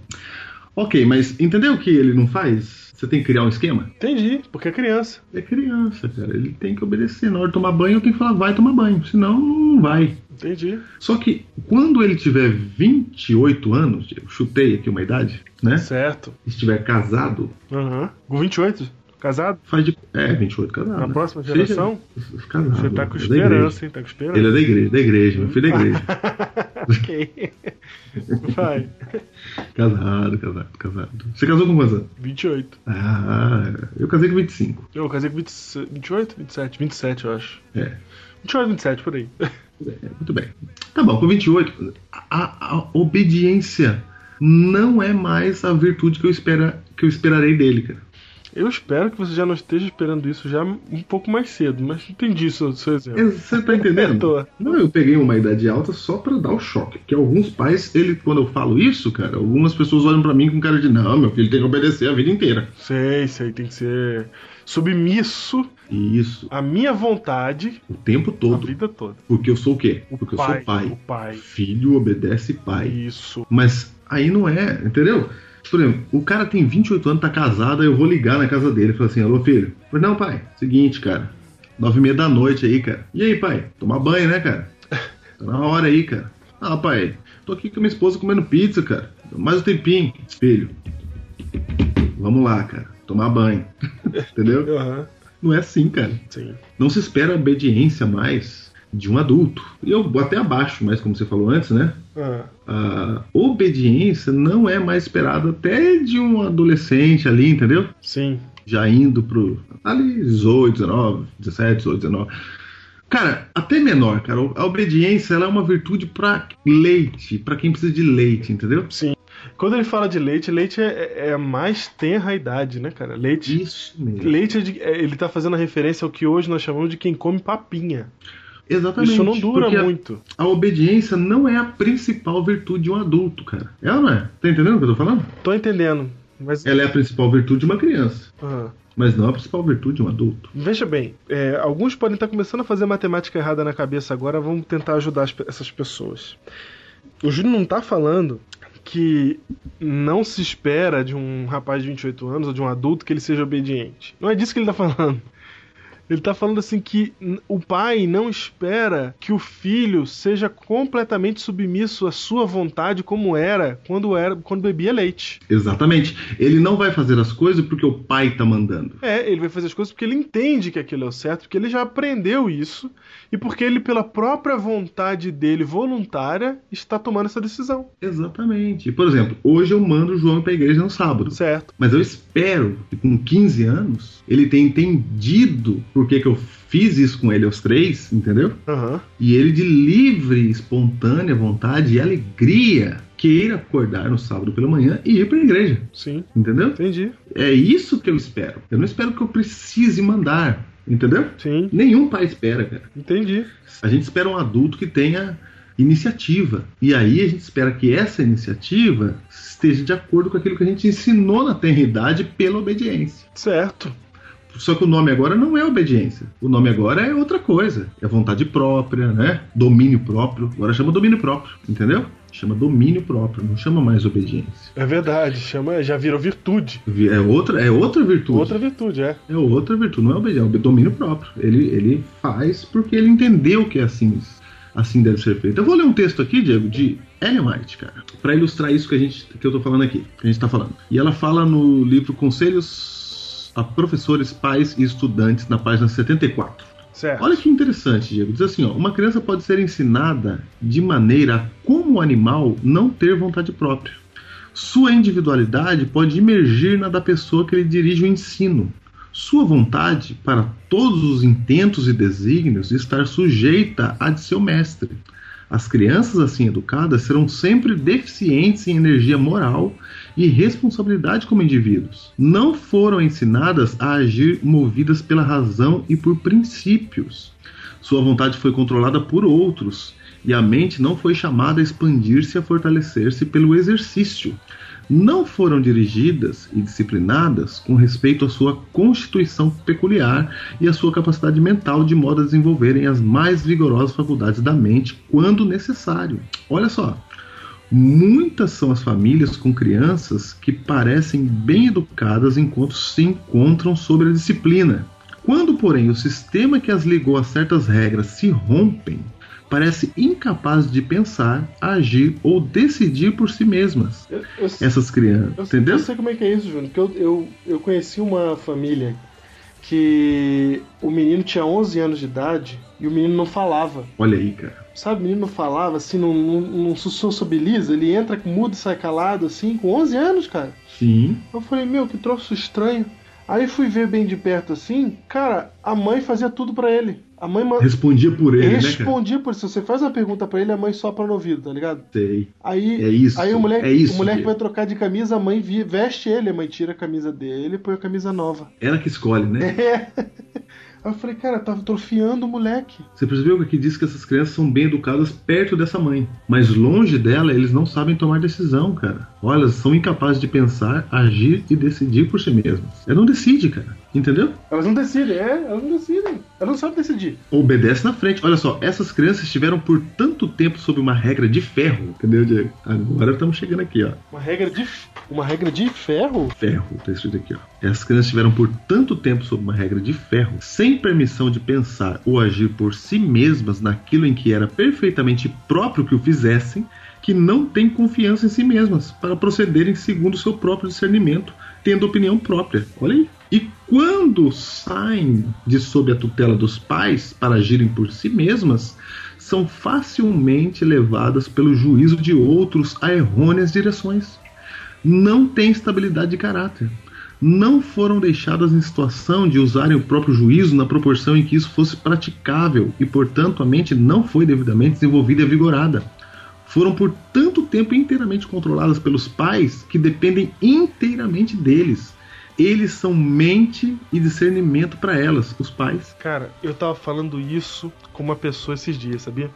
Ok, mas entendeu o que ele não faz? Você tem que criar um esquema? Entendi, porque é criança. É criança, cara. Ele tem que obedecer. Na hora de tomar banho, eu tenho que falar, vai tomar banho. Senão, não vai. Entendi. Só que quando ele tiver 28 anos, eu chutei aqui uma idade, né? Certo. Estiver casado, Aham. Com 28? Casado? faz de. É, 28 casado. Na né? próxima Seja- geração? Casado. Você tá com é esperança, hein? Tá com esperança. Ele é da igreja, da igreja, meu filho é da igreja. ok. Vai. casado, casado, casado. Você casou com quantos anos? 28. Ah, eu casei com 25. Eu casei com 20, 28? 27? 27, eu acho. É. 28, 27, por aí. É, muito bem. Tá bom, com 28, a, a obediência não é mais a virtude que eu, espera, que eu esperarei dele, cara. Eu espero que você já não esteja esperando isso já um pouco mais cedo, mas entendi o seu, seu exemplo. É, Você tá entendendo? Não, eu peguei uma idade alta só pra dar o choque. Que alguns pais, ele, quando eu falo isso, cara, algumas pessoas olham pra mim com cara de não, meu filho tem que obedecer a vida inteira. Sei, sei, tem que ser submisso Isso, à minha vontade o tempo a todo. vida toda. Porque eu sou o quê? Porque eu pai, sou pai. O pai. Filho obedece pai. Isso. Mas aí não é, entendeu? Por exemplo, o cara tem 28 anos, tá casado, aí eu vou ligar na casa dele e falar assim, alô filho. Pois não, pai, seguinte, cara. Nove e meia da noite aí, cara. E aí, pai? Tomar banho, né, cara? Tá na hora aí, cara. Ah, pai, tô aqui com minha esposa comendo pizza, cara. Mais um tempinho. Filho, vamos lá, cara. Tomar banho. Entendeu? Aham, Não é assim, cara. sim. Não se espera obediência mais de um adulto. E eu até abaixo, mas como você falou antes, né? Ah, a obediência não é mais esperada até de um adolescente ali, entendeu? sim. Já indo pro ali 18, 19, 17, 18, 19. Cara, até menor, cara, a obediência ela é uma virtude pra leite, pra quem precisa de leite, entendeu? Sim. Quando ele fala de leite, leite é, é a mais tenra a idade, né, cara? Leite. Isso mesmo. Leite, é de- é, ele tá fazendo a referência ao que hoje nós chamamos de quem come papinha. Exatamente. Isso não dura porque a- muito. A, obediência não é a principal virtude de um adulto, cara. Ela não é. Tá entendendo o que eu tô falando? Tô entendendo. Mas. Ela é a principal virtude de uma criança, Ah. mas não a principal virtude de um adulto. Veja bem, é, alguns podem estar começando a fazer matemática errada na cabeça agora, vamos tentar ajudar as essas pessoas. O Júnior não está falando que não se espera de um rapaz de 28 anos ou de um adulto que ele seja obediente. Não é disso que ele está falando. Ele está falando assim que o pai não espera que o filho seja completamente submisso à sua vontade como era quando era quando bebia leite. Exatamente. Ele não vai fazer as coisas porque o pai tá mandando. É, ele vai fazer as coisas porque ele entende que aquilo é o certo, porque ele já aprendeu isso e porque ele, pela própria vontade dele voluntária, está tomando essa decisão. Exatamente. Por exemplo, hoje eu mando o João ir pra igreja no sábado. Certo. Mas eu espero que com 15 anos ele tenha entendido por que, que eu fiz isso com ele aos três, entendeu? Aham. E ele de livre, espontânea vontade e alegria queira acordar no sábado pela manhã e ir pra igreja, Sim. entendeu? Entendi. É isso que eu espero. Eu não espero que eu precise mandar, entendeu? Sim. Nenhum pai espera, cara. Entendi. A gente espera um adulto que tenha iniciativa. E aí a gente espera que essa iniciativa esteja de acordo com aquilo que a gente ensinou na tenra idade pela obediência. Certo. Só que o nome agora não é obediência. O nome agora é outra coisa. É vontade própria, né? Domínio próprio. Agora chama domínio próprio, entendeu? Chama domínio próprio, não chama mais obediência. É verdade. Chama, já virou virtude. Vi- É outra, é outra virtude. Outra virtude, é. É outra virtude, não é obediência, é o domínio próprio. Ele, ele faz porque ele entendeu que é assim, assim deve ser feito. Eu vou ler um texto aqui, Diego, de Ellen White, cara, para ilustrar isso que, a gente, que eu tô falando aqui, que a gente tá falando. E ela fala no livro Conselhos a Professores, Pais e Estudantes, na página 74. Certo. Olha que interessante, Diego. Diz assim, ó, uma criança pode ser ensinada de maneira a, como o animal não ter vontade própria. Sua individualidade pode emergir na da pessoa que lhe dirige o ensino. Sua vontade, para todos os intentos e desígnios, estar sujeita à de seu mestre. As crianças assim educadas serão sempre deficientes em energia moral e responsabilidade como indivíduos. Não foram ensinadas a agir movidas pela razão e por princípios. Sua vontade foi controlada por outros e a mente não foi chamada a expandir-se e a fortalecer-se pelo exercício. Não foram dirigidas e disciplinadas com respeito à sua constituição peculiar e à sua capacidade mental, de modo a desenvolverem as mais vigorosas faculdades da mente quando necessário. Olha só, Muitas são as famílias com crianças que parecem bem educadas enquanto se encontram sob a disciplina. Quando, porém, o sistema que as ligou a certas regras se rompem, parece incapaz de pensar, agir ou decidir por si mesmas. Eu, eu, Essas crianças, eu, entendeu? eu sei como é que é isso, Júnior. Eu, eu, eu conheci uma família que o menino tinha 11 anos de idade e o menino não falava. Olha aí, cara. Sabe, o menino não falava, assim, não, não, não sociabiliza, ele entra mudo e sai calado, assim, com 11 anos, cara. Sim, Eu falei, meu, que troço estranho. Aí fui ver bem de perto assim, cara, a mãe fazia tudo pra ele. A mãe ma- Respondia por ele, né, cara? respondia por isso. Se você faz uma pergunta pra ele, a mãe sopra no ouvido, tá ligado? Sei. Aí, É isso, aí o moleque, é isso, o moleque Diego. vai trocar de camisa, a mãe veste ele, a mãe tira a camisa dele e põe a camisa nova. Ela que escolhe, né? É. Aí eu falei, cara, tava atrofiando o moleque. Você percebeu que aqui diz que essas crianças são bem educadas perto dessa mãe. Mas longe dela, eles não sabem tomar decisão, cara. Olha, elas são incapazes de pensar, agir e decidir por si mesmas. Ela não decide, cara. Entendeu? Elas não decidem, é, elas não decidem. Elas não sabem decidir. Obedece na frente. Olha só, essas crianças estiveram por tanto tempo sob uma regra de ferro. Entendeu, Diego? Agora estamos chegando aqui, ó. Uma regra de. Uma regra de ferro? ferro, tá escrito aqui, ó. Essas crianças estiveram por tanto tempo sob uma regra de ferro, sem permissão de pensar ou agir por si mesmas naquilo em que era perfeitamente próprio que o fizessem, que não têm confiança em si mesmas para procederem segundo o seu próprio discernimento, tendo opinião própria. Olha aí. E quando saem de sob a tutela dos pais para agirem por si mesmas, são facilmente levadas pelo juízo de outros a errôneas direções não têm estabilidade de caráter. Não foram deixadas em situação de usarem o próprio juízo na proporção em que isso fosse praticável e, portanto, a mente não foi devidamente desenvolvida e vigorada. Foram por tanto tempo inteiramente controladas pelos pais que dependem inteiramente deles. Eles são mente e discernimento para elas, os pais. Cara, eu tava falando isso com uma pessoa esses dias, sabia?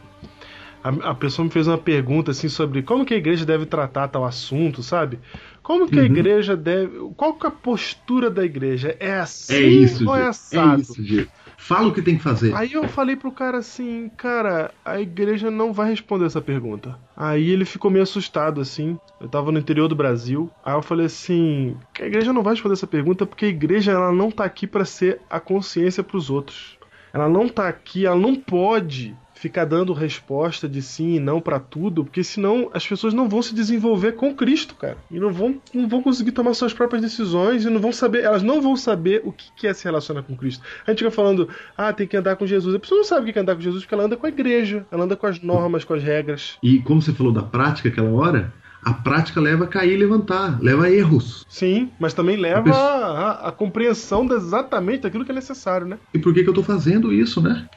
A, a pessoa me fez uma pergunta assim sobre como que a igreja deve tratar tal assunto, sabe? Como que a Uhum. igreja deve. Qual que é a postura da igreja? É assim É isso, ou é Diego. assado? É isso, Diego. Fala o que tem que fazer. Aí eu falei pro cara assim, cara, a igreja não vai responder essa pergunta. Aí ele ficou meio assustado assim. Eu tava no interior do Brasil. Aí eu falei assim, a igreja não vai responder essa pergunta porque a igreja ela não tá aqui pra ser a consciência pros outros. Ela não tá aqui, ela não pode ficar dando resposta de sim e não pra tudo, porque senão as pessoas não vão se desenvolver com Cristo, cara. E não vão, não vão conseguir tomar suas próprias decisões e não vão saber, elas não vão saber o que é se relacionar com Cristo. A gente fica falando, ah, tem que andar com Jesus. A pessoa não sabe o que é andar com Jesus porque ela anda com a igreja, ela anda com as normas, com as regras. E como você falou da prática aquela hora, a prática leva a cair e levantar, leva a erros. Sim, mas também leva pessoa- a, a- a compreensão de exatamente daquilo que é necessário, né? E por que, que eu tô fazendo isso, né?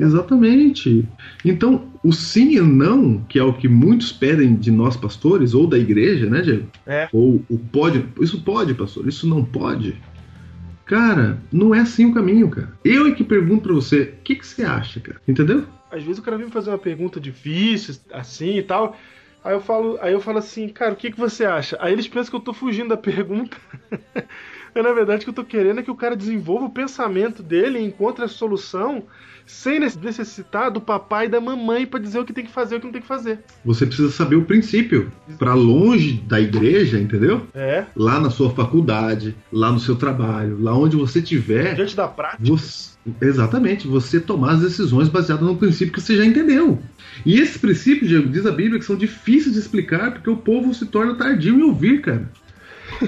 Exatamente. Então, o sim e não, que é o que muitos pedem de nós pastores, ou da igreja, né, Diego? É. Ou o pode, isso pode, pastor, isso não pode. Cara, não é assim o caminho, cara. Eu é que pergunto pra você, o que, que você acha, cara? Entendeu? Às vezes o cara vem me fazer uma pergunta difícil, assim e tal. Aí eu falo, aí eu falo assim, cara, o que, que você acha? Aí eles pensam que eu tô fugindo da pergunta. Mas na verdade o que eu tô querendo é que o cara desenvolva o pensamento dele e encontre a solução sem necessitar do papai e da mamãe pra dizer o que tem que fazer e o que não tem que fazer. Você precisa saber o princípio. Pra longe da igreja, entendeu? É, Lá na sua faculdade, lá no seu trabalho, lá onde você tiver, diante da prática. Você- exatamente, você tomar as decisões baseadas no princípio que você já entendeu. E esses princípios, Diego, diz a Bíblia, que são difíceis de explicar porque o povo se torna tardio em ouvir, cara.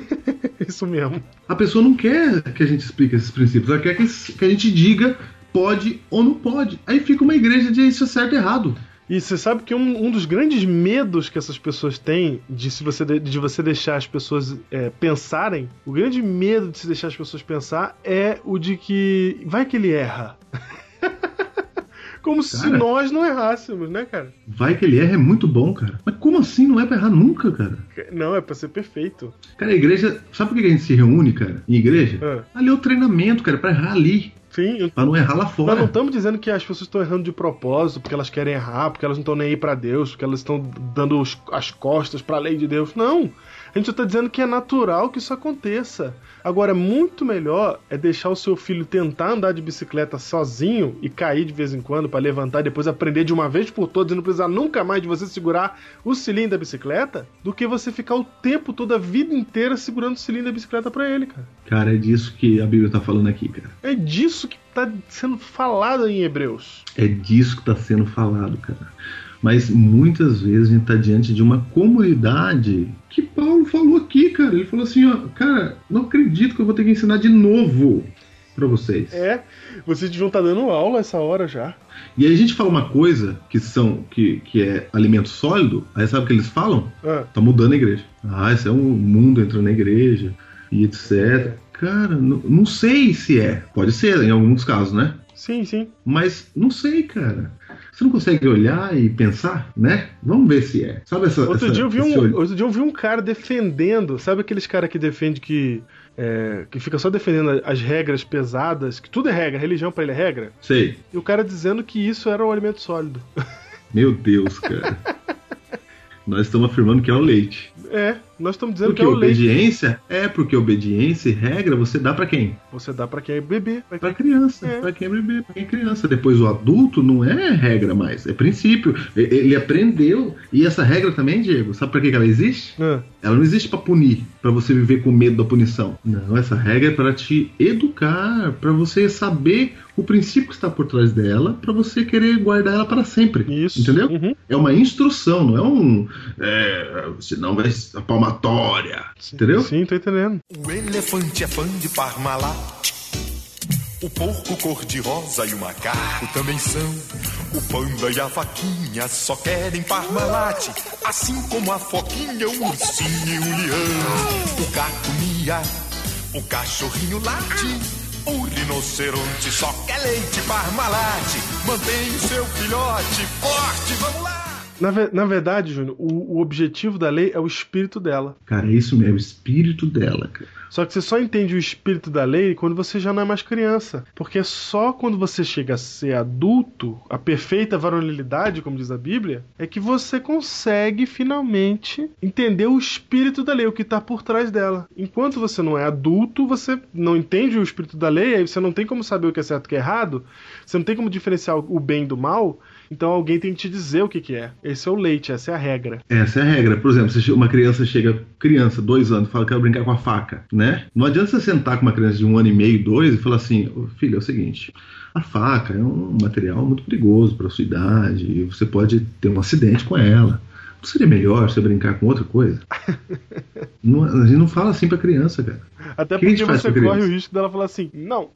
Isso mesmo. A pessoa não quer que a gente explique esses princípios, ela quer que, que a gente diga pode ou não pode. Aí fica uma igreja de isso é certo e errado. E você sabe que um, um dos grandes medos que essas pessoas têm de, se você, de, de você deixar as pessoas é, pensarem, o grande medo de se deixar as pessoas pensar é o de que vai que ele erra. Como se Cara. nós não errássemos, né, cara? Vai que ele erra é muito bom, cara. Mas como assim não é pra errar nunca, cara? Não, é pra ser perfeito. Cara, a igreja. Sabe por que a gente se reúne, cara? Em igreja? É. Ali é o treinamento, cara, pra errar ali. Sim, eu- Pra não errar lá fora. nós não estamos dizendo que as pessoas estão errando de propósito, porque elas querem errar, porque elas não estão nem aí pra Deus, porque elas estão dando os- as costas pra lei de Deus. Não. A gente só tá dizendo que é natural que isso aconteça. Agora, muito melhor é deixar o seu filho tentar andar de bicicleta sozinho e cair de vez em quando pra levantar e depois aprender de uma vez por todas e não precisar nunca mais de você segurar o cilindro da bicicleta, do que você ficar o tempo todo, a vida inteira, segurando o cilindro da bicicleta pra ele, cara. Cara, é disso que a Bíblia tá falando aqui, cara. É disso que tá sendo falado em Hebreus. É disso que está sendo falado, cara. Mas muitas vezes a gente está diante de uma comunidade que Paulo falou aqui, cara. Ele falou assim, ó, cara, não acredito que eu vou ter que ensinar de novo para vocês. É, vocês deviam estar dando aula essa hora já. E aí a gente fala uma coisa que são que, que é alimento sólido, aí sabe o que eles falam? Ah, Tá mudando a igreja. Ah, isso é um mundo entrando na igreja e etc. Cara, não, não sei se é. Pode ser, em alguns casos, né? Sim, sim. Mas não sei, cara. Você não consegue olhar e pensar, né? Vamos ver se é. Sabe essa. Outro, essa, dia, eu vi um, olho- outro dia eu vi um cara defendendo. Sabe aqueles caras que defende que. é, que fica só defendendo as regras pesadas, que tudo é regra, religião pra ele é regra. Sei. E o cara dizendo que isso era um alimento sólido. Meu Deus, cara. Nós estamos afirmando que é o leite. É, nós estamos dizendo Porque que é o leite. obediência é porque obediência e regra você dá pra quem? Você dá pra quem é bebê. Pra Pra quem... criança, É. pra quem é bebê, pra quem é criança. Depois o adulto não é regra mais, é princípio. Ele aprendeu. E essa regra também, Diego, sabe pra que ela existe? Ah, Ela não existe pra punir, pra você viver com medo da punição. Não, essa regra é para te educar, pra você saber o princípio que está por trás dela, pra você querer guardar ela para sempre. isso. Entendeu? Uhum. É uma instrução, não é um. É, senão vai a palmatória. Entendeu? Sim, tô entendendo. O elefante é fã de Parmalat. O porco cor-de-rosa e o macaco também são. O panda e a vaquinha só querem Parmalat. Assim como a foquinha, o ursinho e o leão. O gato mia, o cachorrinho late. O rinoceronte só quer leite Parmalat. Mantém o seu filhote forte, vamos lá! Na, ve- na verdade, Júnior, o, o objetivo da lei é o espírito dela. Cara, é isso mesmo, o espírito dela, cara. Só que você só entende o espírito da lei quando você já não é mais criança. Porque é só quando você chega a ser adulto, a perfeita varonilidade, como diz a Bíblia, é que você consegue finalmente entender o espírito da lei, o que está por trás dela. Enquanto você não é adulto, você não entende o espírito da lei, aí você não tem como saber o que é certo e o que é errado, você não tem como diferenciar o bem do mal. Então alguém tem que te dizer o que, que é. Esse é o leite, essa é a regra. Essa é a regra. Por exemplo, se uma criança chega, criança, dois anos, fala que quer brincar com a faca, né? Não adianta você sentar com uma criança de um ano e meio, dois, e falar assim, "Ô, filho, é o seguinte, a faca é um material muito perigoso para sua idade, e você pode ter um acidente com ela. Não seria melhor você brincar com outra coisa? Não- a gente não fala assim pra criança, cara. Até porque você corre o risco dela falar assim: não,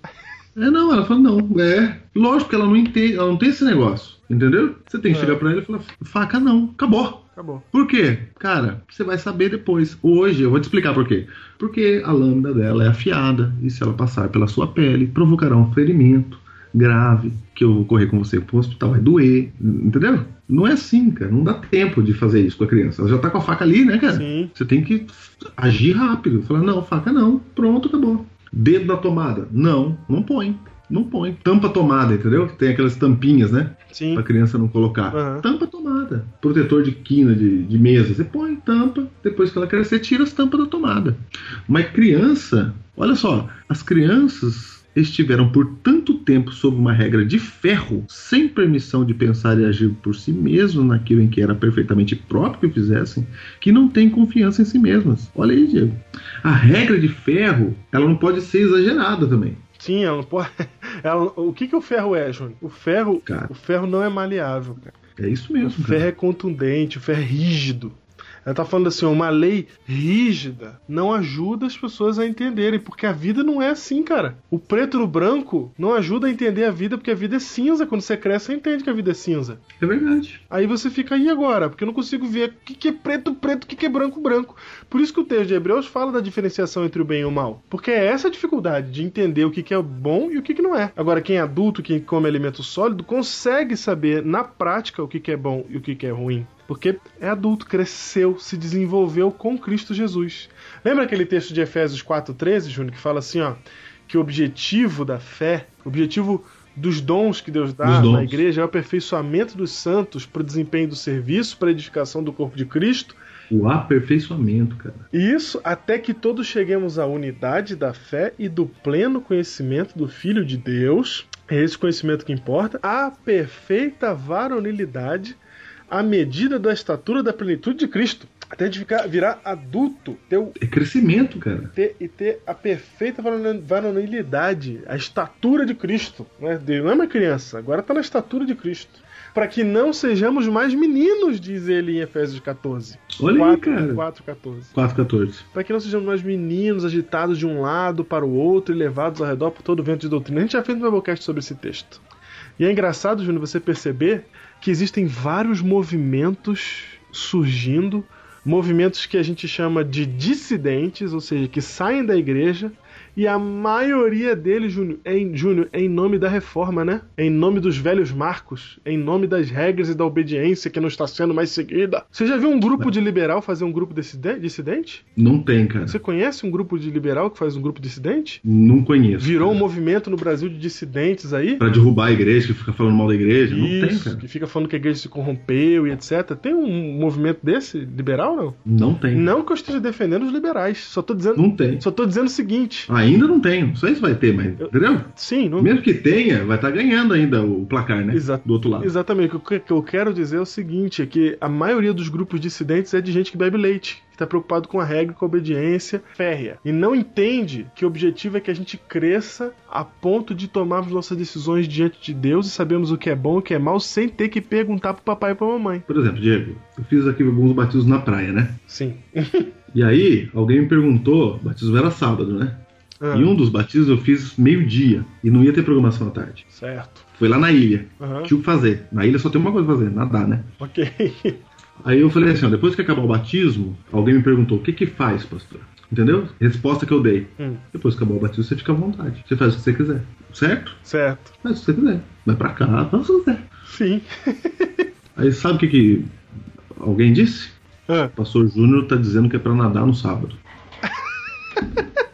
É, não, ela fala, não, é. Lógico que ela não entende, ela não tem esse negócio, entendeu? Você tem que É. chegar pra ela e falar, faca não, acabou. acabou. Por quê? Cara, você vai saber depois. Hoje eu vou te explicar por quê. Porque a lâmina dela é afiada e se ela passar pela sua pele, provocará um ferimento grave que eu vou correr com você pro hospital, vai doer, entendeu? Não é assim, cara. Não dá tempo de fazer isso com a criança. Ela já tá com a faca ali, né, cara? Sim. Você tem que agir rápido. Falar, não, faca não. Pronto, acabou. Dedo da tomada? Não, não põe. Não põe. Tampa tomada, entendeu? Tem aquelas tampinhas, né? Sim. Pra criança não colocar. Aham. Tampa tomada. Protetor de quina de, de mesa. Você põe, tampa. Depois que ela crescer, tira as tampas da tomada. Mas criança, olha só, as crianças estiveram por tanto tempo sob uma regra de ferro, sem permissão de pensar e agir por si mesmas naquilo em que era perfeitamente próprio que fizessem, que não têm confiança em si mesmas. Olha aí, Diego. A regra de ferro, ela não pode ser exagerada também. Sim, ela não pode. ela- o que, que o ferro é, Júnior? O ferro, Cara. o ferro não é maleável, cara. É isso O mesmo. cara. ferro é contundente, o ferro é rígido. Ela tá falando assim, uma lei rígida não ajuda as pessoas a entenderem, porque a vida não é assim, cara. O preto no branco não ajuda a entender a vida, porque a vida é cinza. Quando você cresce, você entende que a vida é cinza. É verdade. Aí você fica aí agora, porque eu não consigo ver o que, que é preto, preto, o que, que é branco, branco. Por isso que o texto de Hebreus fala da diferenciação entre o bem e o mal. Porque é essa a dificuldade de entender o que, que é bom e o que, que não é. Agora, quem é adulto, quem come alimento sólido, consegue saber na prática o que, que é bom e o que, que é ruim. Porque é adulto, cresceu, se desenvolveu com Cristo Jesus. Lembra aquele texto de Efésios 4,13, Júnior, que fala assim, ó, que o objetivo da fé, o objetivo dos dons que Deus dá na igreja é o aperfeiçoamento dos santos para o desempenho do serviço, para a edificação do corpo de Cristo. O aperfeiçoamento, cara. E isso até que todos cheguemos à unidade da fé e do pleno conhecimento do Filho de Deus. É esse conhecimento que importa. A perfeita varonilidade à medida da estatura da plenitude de Cristo. Até de ficar, virar adulto, ter o É crescimento, cara. ter, e ter a perfeita varonilidade, a estatura de Cristo. É, de- não é uma criança, agora está na estatura de Cristo. Para que não sejamos mais meninos, diz ele em Efésios 14. Olha 4, aí, cara. 4, 14. 4,14. Para que não sejamos mais meninos agitados de um lado para o outro e levados ao redor por todo o vento de doutrina. A gente já fez um Biblecast sobre esse texto. E é engraçado, Júnior, você perceber que existem vários movimentos surgindo, movimentos que a gente chama de dissidentes, ou seja, que saem da igreja E a maioria deles, Júnior, é em, Júnior, é em nome da reforma, né? É em nome dos velhos marcos, é em nome das regras e da obediência que não está sendo mais seguida. Você já viu um grupo de liberal fazer um grupo dissidente? Não tem, cara. Você conhece um grupo de liberal que faz um grupo dissidente? Não conheço. Virou um cara. movimento no Brasil de dissidentes aí? Pra derrubar a igreja, que fica falando mal da igreja. Não tem, Isso, cara. que fica falando que a igreja se corrompeu e etc. Tem um movimento desse liberal, não? Não tem. Não que eu esteja defendendo os liberais, só tô dizendo, Não tem. só tô dizendo o seguinte. Ainda não tem. Não sei se vai ter, mas. Entendeu? Sim, não, Mesmo que tenha, vai estar ganhando ainda o placar, né? Exa- Do outro lado. Exatamente. O que que eu quero dizer é o seguinte: é que a maioria dos grupos dissidentes é de gente que bebe leite, que está preocupado com a regra, com a obediência férrea. E não entende que o objetivo é que a gente cresça a ponto de tomarmos nossas decisões diante de Deus e sabemos o que é bom e o que é mal sem ter que perguntar pro papai e pra mamãe. Por exemplo, Diego, eu fiz aqui alguns batismos na praia, né? Sim. E aí, alguém me perguntou, batismo era sábado, né? Ah, E um dos batismos eu fiz meio-dia e não ia ter programação à tarde. Certo. Foi lá na ilha. Aham. Tinha o que fazer. Na ilha só tem uma coisa pra fazer, nadar, né? Ok. Aí eu falei assim, ó, depois que acabar o batismo, alguém me perguntou, o que que faz, pastor? Entendeu? Resposta que eu dei. Hum. Depois que acabar o batismo, você fica à vontade. Você faz o que você quiser. Certo? certo. Faz o que você quiser. Vai pra cá, faz o que você quiser. Sim. Aí sabe o que que alguém disse? Ah, O pastor Júnior tá dizendo que é pra nadar no sábado.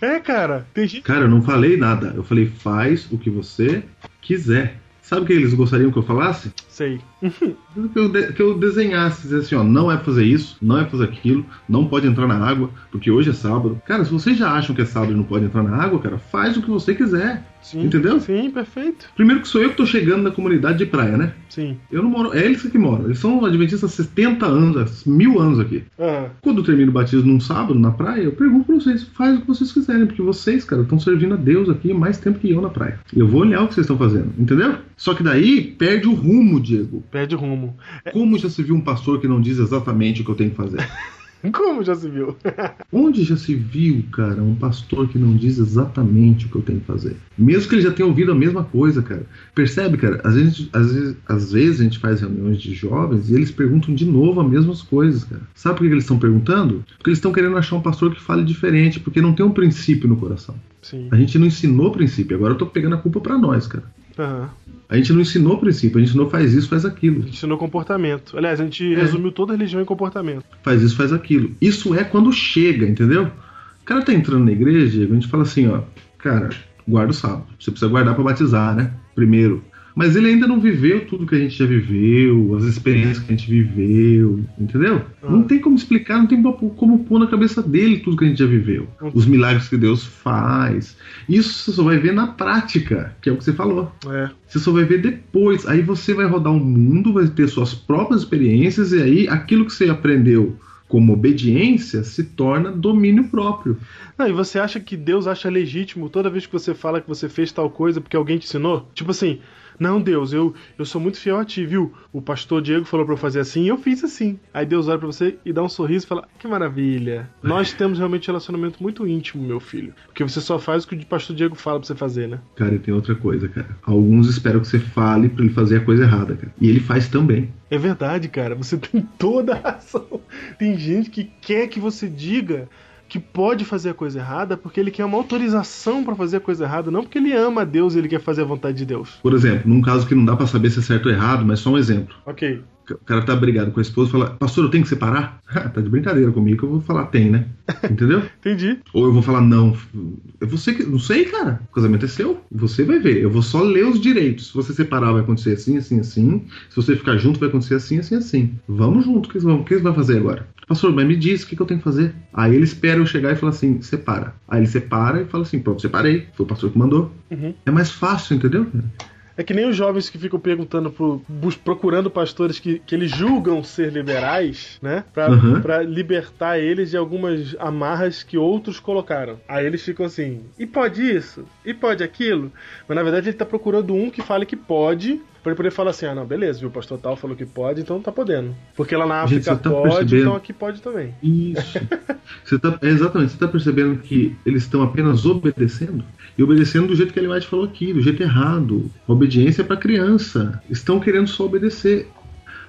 é, cara. Tem gente. Cara, eu não falei nada. Eu falei, faz o que você quiser. Sabe o que eles gostariam que eu falasse? Sei. Que eu, de- que eu desenhasse, dizer assim, ó, não é fazer isso, não é fazer aquilo, não pode entrar na água, porque hoje é sábado. Cara, se vocês já acham que é sábado e não pode entrar na água, cara, faz o que você quiser. Sim. Entendeu? Sim, perfeito. Primeiro que sou eu que tô chegando na comunidade de praia, né? Sim. Eu não moro, é eles que moram. Eles são adventistas há 70 anos, há mil anos aqui. Ah, Quando eu termino o batismo num sábado na praia, eu pergunto pra vocês, faz o que vocês quiserem, porque vocês, cara, estão servindo a Deus aqui mais tempo que eu na praia. Eu vou olhar o que vocês estão fazendo, entendeu? Só que daí perde o rumo, Diego. perde o rumo. Como já se viu um pastor que não diz exatamente o que eu tenho que fazer? Como já se viu? Onde já se viu, cara, um pastor que não diz exatamente o que eu tenho que fazer? Mesmo que ele já tenha ouvido a mesma coisa, cara. Percebe, cara? Às vezes, às vezes, às vezes a gente faz reuniões de jovens e eles perguntam de novo as mesmas coisas, cara. Sabe por que eles estão perguntando? Porque eles estão querendo achar um pastor que fale diferente, porque não tem um princípio no coração. Sim. A gente não ensinou princípio, agora eu tô pegando a culpa pra nós, cara. Aham. A gente não ensinou princípio, a gente não faz isso, faz aquilo. A gente ensinou comportamento. Aliás, a gente resumiu toda a religião em comportamento. faz isso, faz aquilo. Isso é quando chega, entendeu? O cara tá entrando na igreja, a gente fala assim, ó, cara, guarda o sábado. Você precisa guardar pra batizar, né? Primeiro. Mas ele ainda não viveu tudo que a gente já viveu, as experiências que a gente viveu, entendeu? Ah. Não tem como explicar, não tem como pôr na cabeça dele tudo que a gente já viveu. Os milagres que Deus faz. Isso você só vai ver na prática, que é o que você falou. É. Você só vai ver depois. Aí você vai rodar o mundo, vai ter suas próprias experiências, e aí aquilo que você aprendeu como obediência se torna domínio próprio. Não, e você acha que Deus acha legítimo toda vez que você fala que você fez tal coisa porque alguém te ensinou? Tipo assim, não, Deus, eu, eu sou muito fiel a ti, viu? O pastor Diego falou pra eu fazer assim e eu fiz assim. Aí Deus olha pra você e dá um sorriso e fala: Que maravilha. Nós temos realmente um relacionamento muito íntimo, meu filho. Porque você só faz o que o pastor Diego fala pra você fazer, né? Cara, e tem outra coisa, cara. Alguns esperam que você fale pra ele fazer a coisa errada, cara. E ele faz também. É verdade, cara. Você tem toda a razão. Tem gente que quer que você diga que pode fazer a coisa errada porque ele quer uma autorização pra fazer a coisa errada, não porque ele ama Deus e ele quer fazer a vontade de Deus. Por exemplo, num caso que não dá pra saber se é certo ou errado, mas só um exemplo. Ok. O cara tá brigado com a esposa e fala, pastor, eu tenho que separar? Ah, tá de brincadeira comigo que eu vou falar tem, né? Entendeu? Entendi. Ou eu vou falar não. É você que. Não sei, cara. O casamento é seu. Você vai ver. Eu vou só ler os direitos. Se você separar, vai acontecer assim, assim, assim. Se você ficar junto, vai acontecer assim, assim, assim. Vamos junto. O que você vai- o que você vai fazer agora? Pastor, mas me diz o que, que eu tenho que fazer. Aí ele espera eu chegar e fala assim: separa. Aí ele separa e fala assim: pronto, separei. Foi o pastor que mandou. Uhum. É mais fácil, entendeu? É que nem os jovens que ficam perguntando, pro, procurando pastores que, que eles julgam ser liberais, né? Pra, Uhum. pra libertar eles de algumas amarras que outros colocaram. Aí eles ficam assim, e pode isso? E pode aquilo? Mas na verdade ele tá procurando um que fale que pode, pra ele poder falar assim, ah não, beleza, viu, o pastor tal falou que pode, então tá podendo. Porque lá na Gente, África você tá pode, percebendo? então aqui pode também. Isso. Você tá, exatamente, você tá percebendo que eles estão apenas obedecendo? E obedecendo do jeito que ele mais falou aqui, do jeito errado. Obediência é para criança. Estão querendo só obedecer.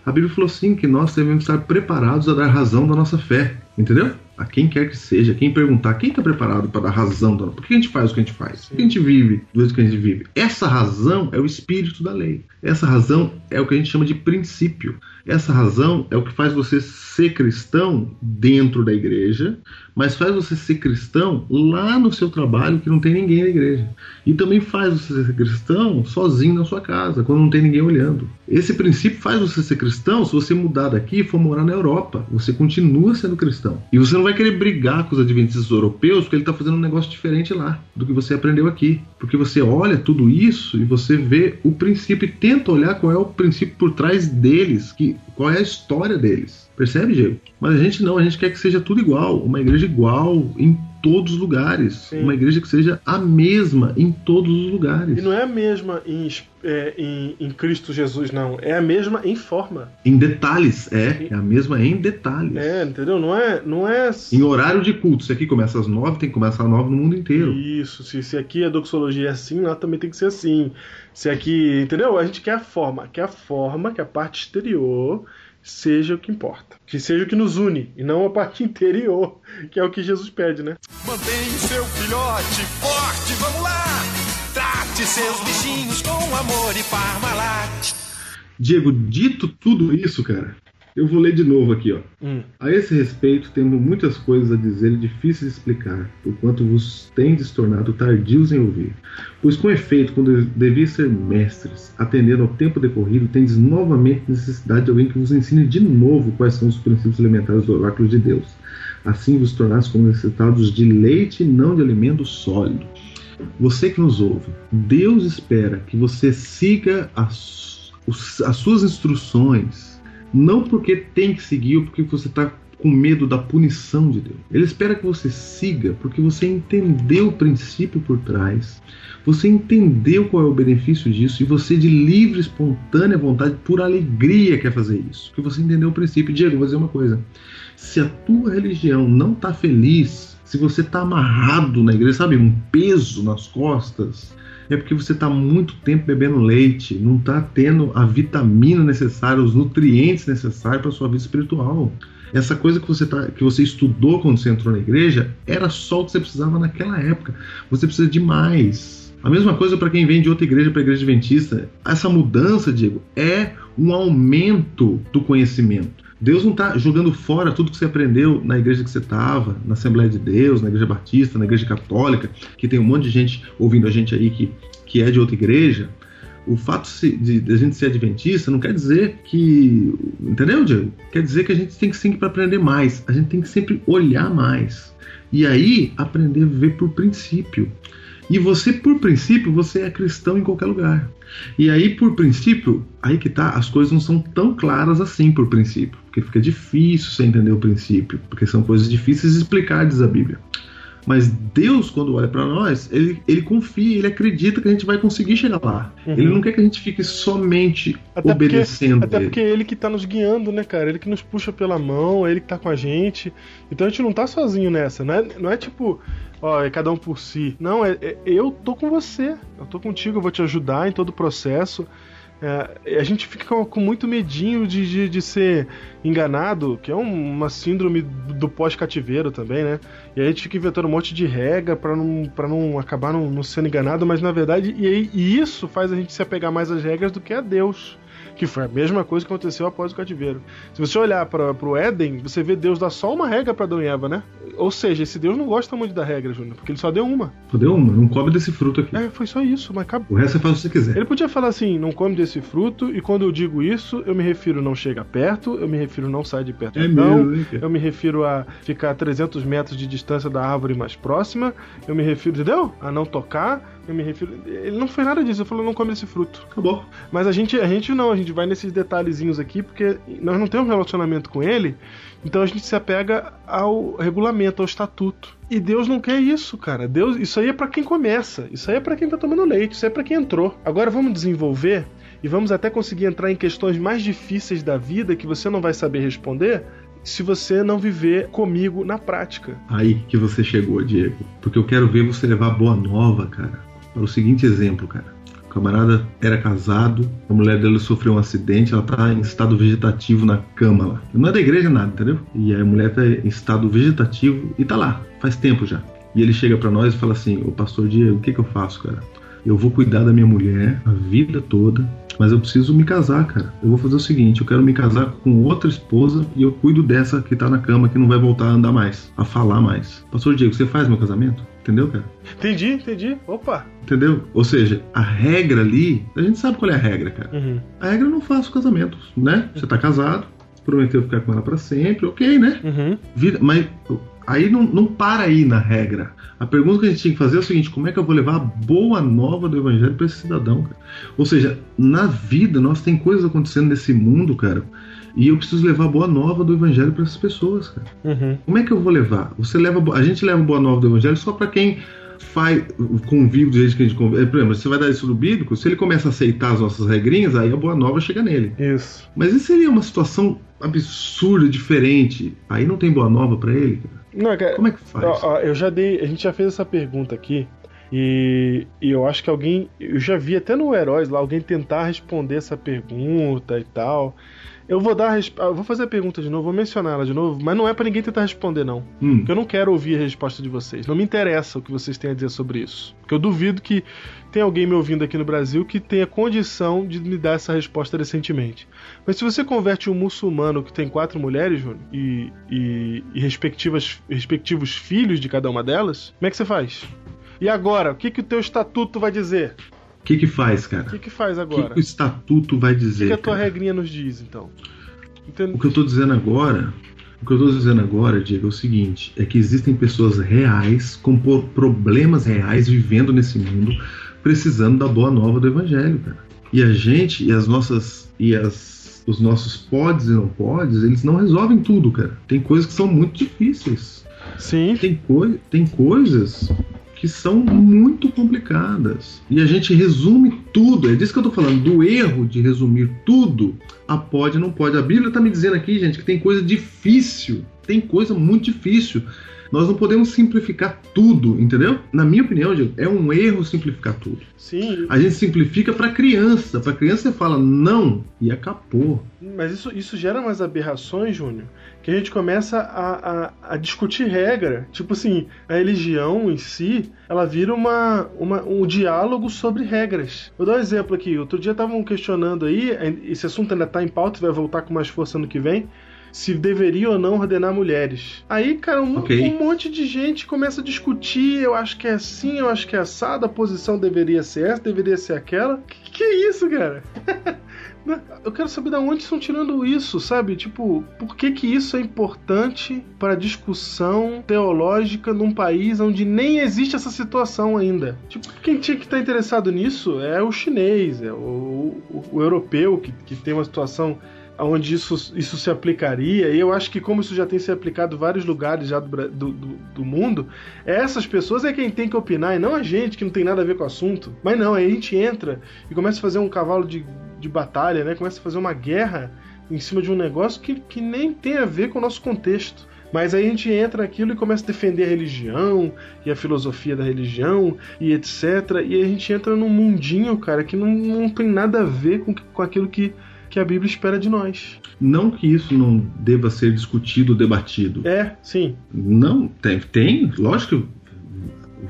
A Bíblia falou assim que nós devemos estar preparados a dar razão da nossa fé. Entendeu? a quem quer que seja, quem perguntar, quem está preparado para dar razão, da, por que a gente faz o que a gente faz? Por que a gente vive do jeito que a gente vive? Essa razão é o espírito da lei. Essa razão é o que a gente chama de princípio. Essa razão é o que faz você ser cristão dentro da igreja, mas faz você ser cristão lá no seu trabalho que não tem ninguém na igreja. E também faz você ser cristão sozinho na sua casa, quando não tem ninguém olhando. Esse princípio faz você ser cristão se você mudar daqui e for morar na Europa. Você continua sendo cristão. E você não vai querer brigar com os adventistas europeus porque ele está fazendo um negócio diferente lá do que você aprendeu aqui. Porque você olha tudo isso e você vê o princípio e tenta olhar qual é o princípio por trás deles, que, qual é a história deles. Percebe, Diego? Mas a gente não, a gente quer que seja tudo igual, uma igreja igual em todos os lugares, Sim. uma igreja que seja a mesma em todos os lugares, E não é a mesma em, é, em, em Cristo Jesus, não. É a mesma em forma. em detalhes, é, é a mesma em detalhes. É, entendeu? Não é. Não é Em horário de culto, se aqui começa às nove, tem que começar às nove no mundo inteiro. Isso, se, se aqui a doxologia é assim, lá também tem que ser assim. Se aqui, entendeu? A gente quer a forma, quer a forma, que a parte exterior seja o que importa. Que seja o que nos une, e não a parte interior, que é o que Jesus pede, né? Mantenha o seu filhote forte, vamos lá! Trate seus bichinhos com amor e Parmalat. Diego, dito tudo isso, cara, eu vou ler de novo aqui, ó. Hum. A esse respeito, temos muitas coisas a dizer e difíceis de explicar, porquanto vos tendes tornado tardios em ouvir. Pois, com efeito, quando devias ser mestres, atendendo ao tempo decorrido, tendes novamente necessidade de alguém que vos ensine de novo quais são os princípios elementares do oráculo de Deus. Assim vos tornasse como necessitados de leite e não de alimento sólido. Você que nos ouve, Deus espera que você siga as, as suas instruções, não porque tem que seguir ou porque você está com medo da punição de Deus. Ele espera que você siga porque você entendeu o princípio por trás, você entendeu qual é o benefício disso e você, de livre, espontânea vontade, por alegria, quer fazer isso. Porque você entendeu o princípio. Diego, vou dizer uma coisa: se a tua religião não está feliz, se você está amarrado na igreja, sabe, um peso nas costas, é porque você está muito tempo bebendo leite, não está tendo a vitamina necessária, os nutrientes necessários para sua vida espiritual. Essa coisa que você, tá, que você estudou quando você entrou na igreja era só o que você precisava naquela época. Você precisa de mais. A mesma coisa para quem vem de outra igreja para a igreja adventista. Essa mudança, Diego, é um aumento do conhecimento. Deus não está jogando fora tudo que você aprendeu na igreja que você estava, na Assembleia de Deus, na igreja batista, na igreja católica, que tem um monte de gente ouvindo a gente aí que, que é de outra igreja. O fato de a gente ser adventista não quer dizer que. Entendeu, Diego? Quer dizer que a gente tem que sempre aprender mais. A gente tem que sempre olhar mais. E aí aprender a viver por princípio. E você, por princípio, você é cristão em qualquer lugar. E aí, por princípio, aí que tá, as coisas não são tão claras assim por princípio. Porque fica difícil você entender o princípio. Porque são coisas difíceis de explicar, diz a Bíblia. Mas Deus, quando olha para nós, ele, ele confia, ele acredita que a gente vai conseguir chegar lá. Uhum. Ele não quer que a gente fique somente Até porque- obedecendo Até ele. porque é ele que tá nos guiando, né, cara? Ele que nos puxa pela mão, é ele que tá com a gente. Então a gente não tá sozinho nessa. Não é, não é tipo, ó, é cada um por si. Não, é, é- eu tô com você. Eu tô contigo, eu vou te ajudar em todo o processo. É, a gente fica com, muito medinho de, de, de ser enganado, que é um- uma síndrome do pós-cativeiro também, né? E aí a gente fica inventando um monte de regra pra não, pra não acabar não, não sendo enganado, mas na verdade, e, e isso faz a gente se apegar mais às regras do que a Deus. Que foi a mesma coisa que aconteceu após o cativeiro. Se você olhar para pro Éden, você vê Deus dar só uma regra para Adão e Eva, né? Ou seja, esse Deus não gosta muito da regra, Júnior, porque ele só deu uma. Fodeu uma, não come desse fruto aqui. É, foi só isso, mas acabou. O resto você faz o que você quiser. Ele podia falar assim, não come desse fruto, e quando eu digo isso, eu me refiro não chega perto, eu me refiro não sai de perto É Adão, mesmo, hein, eu me refiro a ficar a 300 metros de distância da árvore mais próxima, eu me refiro, entendeu? A não tocar, eu me refiro... Ele não fez nada disso, ele falou não come esse fruto. Acabou. Mas a gente, a gente não, a gente vai nesses detalhezinhos aqui, porque nós não temos relacionamento com ele, então a gente se apega ao regulamento, ao estatuto. E Deus não quer isso, cara. Deus, isso aí é pra quem começa, isso aí é pra quem tá tomando leite, isso aí é pra quem entrou. Agora vamos desenvolver e vamos até conseguir entrar em questões mais difíceis da vida que você não vai saber responder se você não viver comigo na prática. Aí que você chegou, Diego. Porque eu quero ver você levar boa nova, cara. O seguinte exemplo, cara. camarada era casado, a mulher dele sofreu um acidente, ela tá em estado vegetativo na cama lá. Não é da igreja nada, entendeu? E a mulher tá em estado vegetativo e tá lá, faz tempo já. E ele chega para nós e fala assim: Ô pastor Diego, o que, que eu faço, cara? Eu vou cuidar da minha mulher a vida toda, mas eu preciso me casar, cara. Eu vou fazer o seguinte: eu quero me casar com outra esposa e eu cuido dessa que tá na cama, que não vai voltar a andar mais, a falar mais. Pastor Diego, você faz meu casamento? Entendeu, cara? Entendi, entendi. Opa. Entendeu? Ou seja, a regra ali, a gente sabe qual é a regra, cara. Uhum. A regra não faz o casamento, né? Você tá casado, prometeu ficar com ela pra sempre, ok, né? Uhum. Vida, mas aí não, não para aí na regra. A pergunta que a gente tinha que fazer é o seguinte: como é que eu vou levar a boa nova do evangelho para esse cidadão? Cara? Ou seja, na vida nós tem coisas acontecendo nesse mundo, cara, e eu preciso levar a boa nova do evangelho para essas pessoas, cara. Uhum. Como é que eu vou levar? Você leva, a gente leva a boa nova do evangelho só para quem faz convive do jeito que a gente convive. Por exemplo, você vai dar isso no bíblico, se ele começa a aceitar as nossas regrinhas, aí a boa nova chega nele. Isso. Mas isso seria uma situação absurda, diferente. Aí não tem boa nova para ele, cara. Não, cara, Como é que faz? Ó, ó, eu já dei. A gente já fez essa pergunta aqui. E, e eu acho que alguém. Eu já vi até no Heróis lá alguém tentar responder essa pergunta e tal. Eu vou dar. eu vou fazer a pergunta de novo, vou mencionar ela de novo, mas não é pra ninguém tentar responder, não. Hum. Porque eu não quero ouvir a resposta de vocês. Não me interessa o que vocês têm a dizer sobre isso. Porque eu duvido que tem alguém me ouvindo aqui no Brasil que tenha condição de me dar essa resposta decentemente. Mas se você converte um muçulmano que tem quatro mulheres, Júnior, e, e, e respectivas, respectivos filhos de cada uma delas, como é que você faz? E agora, o que, que o teu estatuto vai dizer? O que que faz, O cara? que, que faz O que, agora? que o estatuto vai O que, dizer? que a tua cara? regrinha nos diz, então? Entende? O que eu tô dizendo agora, o que eu tô dizendo agora, Diego, é o seguinte: é que existem pessoas reais com problemas reais vivendo nesse mundo, precisando da boa nova do evangelho, cara. E a gente e as nossas e as os nossos podes e não podes, eles não resolvem tudo, cara. Tem coisas que são muito difíceis. Sim, Tem, coi tem coisas que são muito complicadas. E a gente resume tudo. É disso que eu tô falando, do erro de resumir tudo a pode não pode. A Bíblia tá me dizendo aqui, gente, que tem coisa difícil. Tem coisa muito difícil. Nós não podemos simplificar tudo, entendeu? Na minha opinião, Diego, é um erro simplificar tudo. sim. A gente simplifica para criança. Para criança você fala não e acabou. Mas isso, isso gera umas aberrações, Júnior, que a gente começa a, a, a discutir regra. Tipo assim, a religião em si, ela vira uma, uma, um diálogo sobre regras. Vou dar um exemplo aqui. Outro dia estavam questionando aí, esse assunto ainda tá em pauta, vai voltar com mais força ano que vem. Se deveria ou não ordenar mulheres. Aí, cara, um, Ok. um monte de gente começa a discutir. Eu acho que é assim, eu acho que é assado. A posição deveria ser essa, deveria ser aquela. Que, que é isso, cara? Eu quero saber de onde estão tirando isso, sabe? Tipo, por que que isso é importante para discussão teológica num país onde nem existe essa situação ainda? Tipo, quem tinha que estar interessado nisso é o chinês, é o, o- o europeu que, que tem uma situação onde isso, isso se aplicaria, e eu acho que como isso já tem se aplicado em vários lugares já do, do, do, do mundo, essas pessoas é quem tem que opinar, e não a gente que não tem nada a ver com o assunto. Mas não, aí a gente entra e começa a fazer um cavalo de, de batalha, né? Começa a fazer uma guerra em cima de um negócio que, que nem tem a ver com o nosso contexto. Mas aí a gente entra naquilo e começa a defender a religião e a filosofia da religião e etc. E a gente entra num mundinho, cara, que não, não tem nada a ver com, com aquilo que, que a Bíblia espera de nós. Não que isso não deva ser discutido, debatido. É, sim. Não, tem, tem, lógico que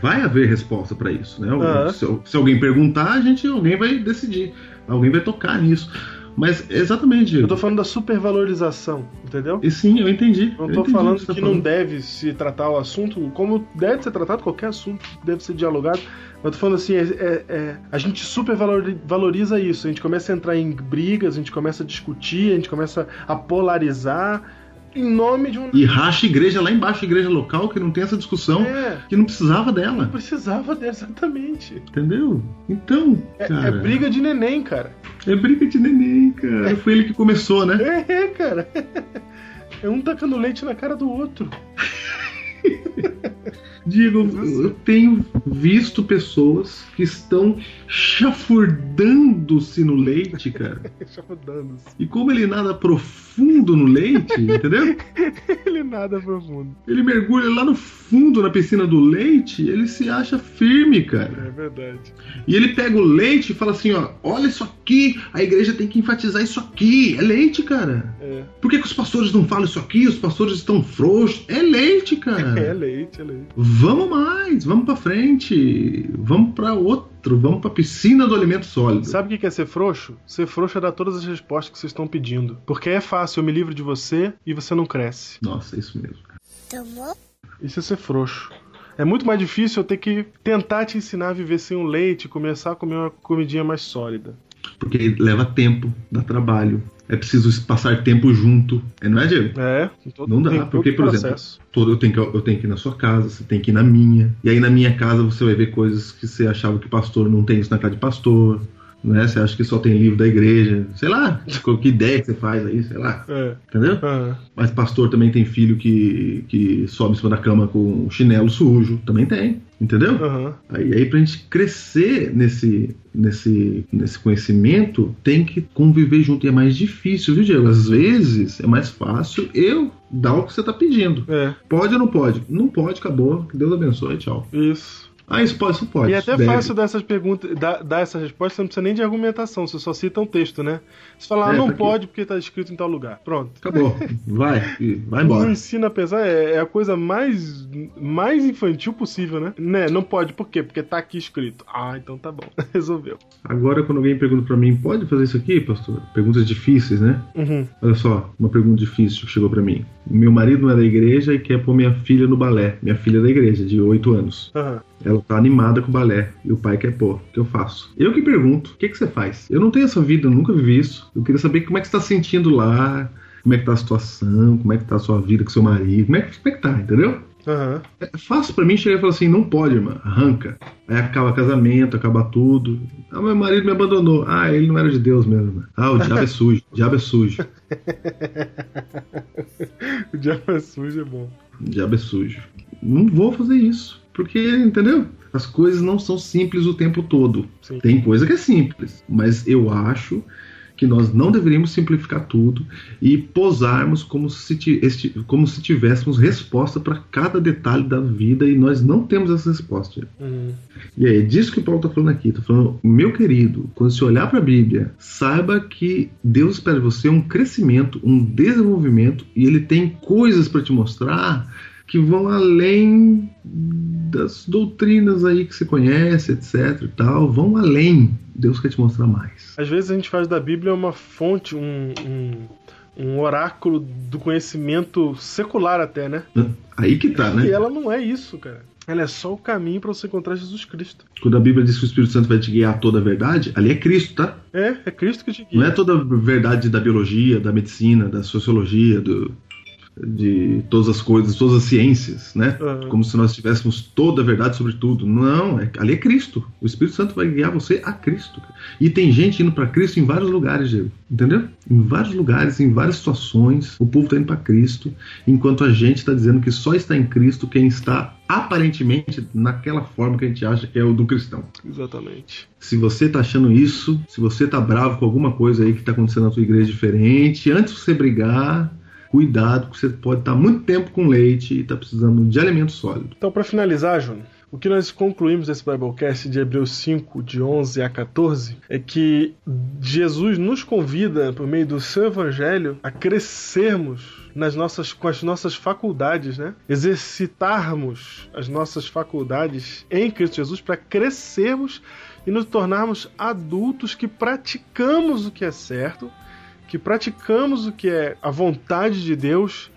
vai haver resposta para isso, né? Ah. Se, se alguém perguntar, a gente, alguém vai decidir, alguém vai tocar nisso. Mas exatamente, Eu tô falando da supervalorização, entendeu? e sim, eu entendi. Não eu tô entendi falando você tá que não deve se tratar o assunto como deve ser tratado qualquer assunto, deve ser dialogado. Mas eu tô falando assim, é, é- é- a gente super valori- valoriza isso. A gente começa a entrar em brigas, a gente começa a discutir, a gente começa a polarizar em nome de um. E racha igreja lá embaixo, igreja local, que não tem essa discussão, É, que não precisava não dela, precisava dessa, exatamente. entendeu? Então, É, cara, é briga de neném, cara. é briga de neném, cara. Foi ele que começou, né? É, cara. É um tacando leite na cara do outro. Digo, eu tenho visto pessoas que estão chafurdando-se no leite, cara. Chafurdando-se. E como ele nada profundo no leite, entendeu? Ele nada profundo. Ele mergulha lá no fundo na piscina do leite, ele se acha firme, cara. É verdade. E ele pega o leite e fala assim, ó, olha isso aqui, a igreja tem que enfatizar isso aqui. É leite, cara. É. Por que, que os pastores não falam isso aqui? Os pastores estão frouxos. É leite, cara. É leite, é leite. Vamos mais, vamos pra frente. Vamos pra outro, vamos pra piscina do alimento sólido. Sabe o que é ser frouxo? Ser frouxo é dar todas as respostas que vocês estão pedindo. Porque é fácil, eu me livro de você e você não cresce. Nossa, é isso mesmo. Isso é ser frouxo. É muito mais difícil eu ter que tentar te ensinar a viver sem o leite e começar a comer uma comidinha mais sólida. Porque leva tempo, dá trabalho. É preciso passar tempo junto. É, não é, Diego? É, todo, Não dá, porque, por processo. Todo, eu, tenho que, eu tenho que ir na sua casa, você tem que ir na minha. E aí na minha casa você vai ver coisas que você achava que pastor não tem isso na casa de pastor. Né? Você acha que só tem livro da igreja. Sei lá, que ideia que você faz aí, sei lá. É. Entendeu? Ah, Mas pastor também tem filho que, que sobe em cima da cama com chinelo sujo. Também tem. Entendeu? aham. Aí, aí pra gente crescer nesse, nesse, nesse conhecimento, tem que conviver junto. E é mais difícil, viu, Diego? Às vezes é mais fácil eu dar o que você tá pedindo. É, Pode ou não pode? Não pode, acabou. Que Deus abençoe, tchau. isso. Ah, isso pode, isso pode. E é até deve. fácil dar essas perguntas, dar, dar essa resposta, você não precisa nem de argumentação, você só cita um texto, né? Você fala, ah, É, não tá aqui. pode porque tá escrito em tal lugar. Pronto. Acabou. Vai, vai embora. ensino a pesar é, é a coisa mais, mais infantil possível, né? Né, não pode, por quê? Porque tá aqui escrito. Ah, então tá bom. Resolveu. Agora, quando alguém pergunta pra mim, pode fazer isso aqui, pastor? Perguntas difíceis, né? Uhum. Olha só, uma pergunta difícil que chegou pra mim. Meu marido não é da igreja e quer pôr minha filha no balé. Minha filha é da igreja, de 8 anos. Aham. Ela tá animada com o balé e o pai quer pôr. O que eu faço? Eu que pergunto: o que, que você faz? Eu não tenho essa vida, eu nunca vivi isso. Eu queria saber como é que você tá se sentindo lá, como é que tá a situação, como é que tá a sua vida com seu marido, como é que, como é que tá, entendeu? Aham. É fácil pra mim chegar e falar assim: não pode, irmã, arranca. Aí acaba casamento, acaba tudo. Ah, meu marido me abandonou. Ah, ele não era de Deus mesmo. irmã. Ah, o diabo é sujo, o diabo é sujo, O diabo é sujo é bom. o diabo é sujo. Não vou fazer isso. Porque, entendeu? As coisas não são simples o tempo todo. Sim. Tem coisa que é simples, mas eu acho que nós não deveríamos simplificar tudo e posarmos como se, esti- como se tivéssemos resposta para cada detalhe da vida e nós não temos essa resposta. Uhum. E é disso que o Paulo está falando aqui. Está falando, meu querido, quando você olhar para a Bíblia, saiba que Deus espera de você um crescimento, um desenvolvimento e Ele tem coisas para te mostrar que vão além das doutrinas aí que você conhece, etc. E tal, vão além. Deus quer te mostrar mais. Às vezes a gente faz da Bíblia uma fonte, um, um, um oráculo do conhecimento secular até, né? Aí que tá, né? E ela não é isso, cara. Ela é só o caminho para você encontrar Jesus Cristo. Quando a Bíblia diz que o Espírito Santo vai te guiar a toda a verdade, ali é Cristo, tá? É, é Cristo que te guia. Não é toda a verdade da biologia, da medicina, da sociologia, do, de todas as coisas, todas as ciências, né? Aham. Como se nós tivéssemos toda a verdade sobre tudo. Não, é, ali é Cristo. O Espírito Santo vai guiar você a Cristo. E tem gente indo para Cristo em vários lugares, Diego. Entendeu? Em vários lugares, em várias situações, o povo está indo para Cristo, enquanto a gente está dizendo que só está em Cristo quem está aparentemente naquela forma que a gente acha que é o do cristão. Exatamente. Se você tá achando isso, se você tá bravo com alguma coisa aí que tá acontecendo na sua igreja diferente, antes de você brigar, cuidado, porque você pode estar muito tempo com leite e tá precisando de alimento sólido. Então, para finalizar, Júnior, o que nós concluímos desse Biblecast de Hebreus 5, de 11 a 14, é que Jesus nos convida, por meio do seu evangelho, a crescermos nas nossas, com as nossas faculdades, né? Exercitarmos as nossas faculdades em Cristo Jesus para crescermos e nos tornarmos adultos que praticamos o que é certo, que praticamos o que é a vontade de Deus,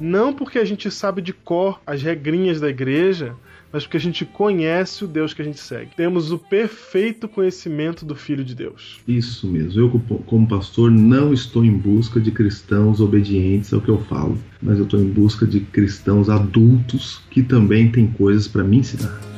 não porque a gente sabe de cor as regrinhas da igreja, mas porque a gente conhece o Deus que a gente segue. Temos o perfeito conhecimento do Filho de Deus. Isso mesmo. Eu, como- pastor, não estou em busca de cristãos obedientes ao que eu falo, mas eu estou em busca de cristãos adultos que também têm coisas para me ensinar.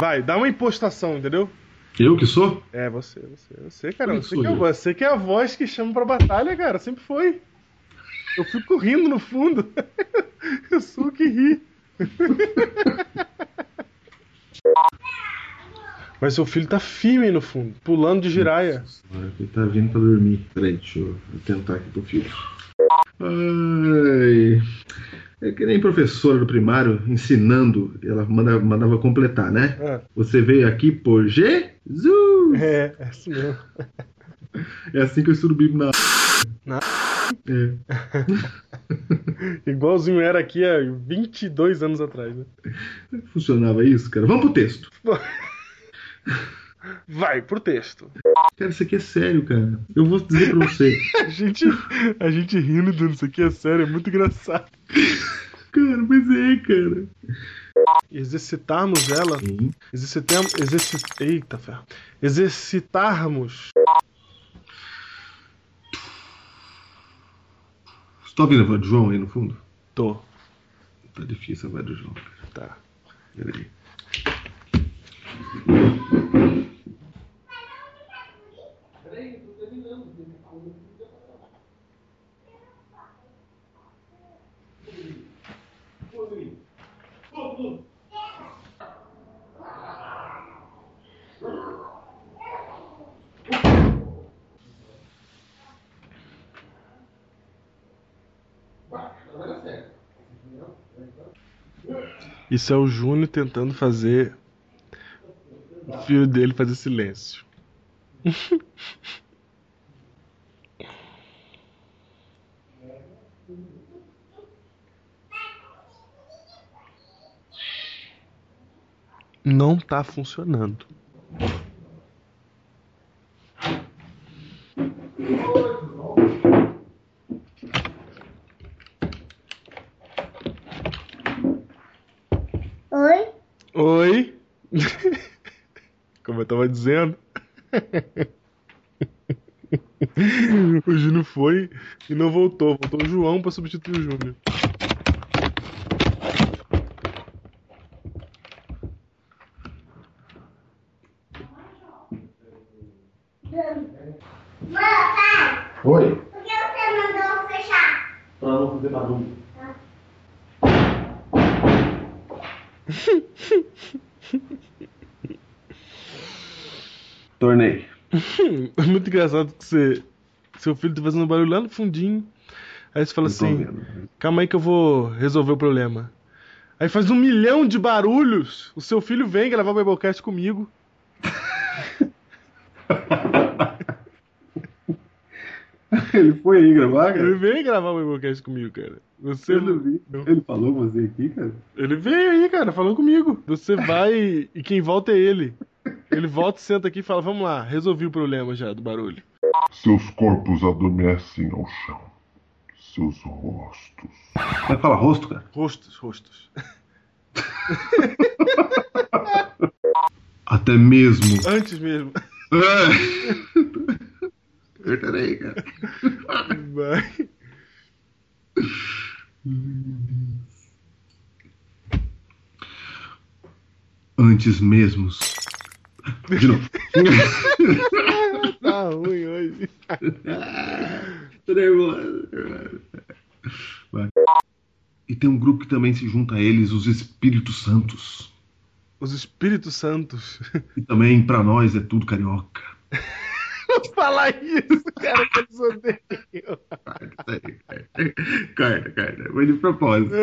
Vai, dá uma impostação, entendeu? Eu que sou? É, você, você, você, cara. Você que, é, você que é a voz que chama pra batalha, cara. Sempre foi. Eu fico rindo no fundo. Eu sou o que ri. Mas seu filho tá firme no fundo, pulando de giraia. Que ele tá vindo pra dormir. Peraí, deixa eu tentar aqui pro filho. Ai. É que nem professora do primário ensinando, ela manda- mandava completar, né? Ah, Você veio aqui por Jesus! é, é assim mesmo. É assim que eu estudo Bíblia na. Na- É. Igualzinho era aqui há 22 anos atrás, né? Funcionava isso, cara? Vamos pro texto. Vai pro texto. Cara, isso aqui é sério, cara. Eu vou dizer pra você. A gente, a gente rindo isso aqui é sério, é muito engraçado. cara, mas é, cara. Exercitarmos ela Sim. Exercitamos. Exercit... Eita ferro. Exercitarmos. Você tá ouvindo a voz do João aí no fundo? Tô. Tá difícil a voz do João. Tá. Peraí. Isso é o Júnior tentando fazer o filho dele fazer silêncio. Não tá funcionando. Oi? Oi? Como eu tava dizendo. o Júnior foi e não voltou. Voltou o João pra substituir o Júnior. Oi. Por que você mandou fechar? Pra não fazer barulho. Tornei. É muito engraçado que você. Seu filho tá fazendo barulho lá no fundinho. Aí você fala assim: vendo. calma aí que eu vou resolver o problema. Aí faz um milhão de barulhos. O seu filho vem gravar o Biblecast comigo. Ele foi aí gravar, Ele cara? vem gravar o Biblecast comigo, cara. Você Eu não vi. Ele falou com você aqui, cara? Ele veio aí, cara, falou comigo. Você vai e quem volta é ele. Ele volta, senta aqui e fala: Vamos lá, resolvi o problema já do barulho. Seus corpos adormecem ao chão. Seus rostos. Vai falar rosto, cara? Rostos, rostos. Até mesmo. Antes mesmo. É. Cortarei, cara. Vai. Antes mesmo. De novo. Tá ruim hoje. Tô nervoso. Vai. E tem um grupo que também se junta a eles, os Espíritos Santos. Os Espíritos Santos. E também, pra nós, é tudo carioca. Falar isso, cara, que eles odeiam. Corta, corta. Foi de propósito.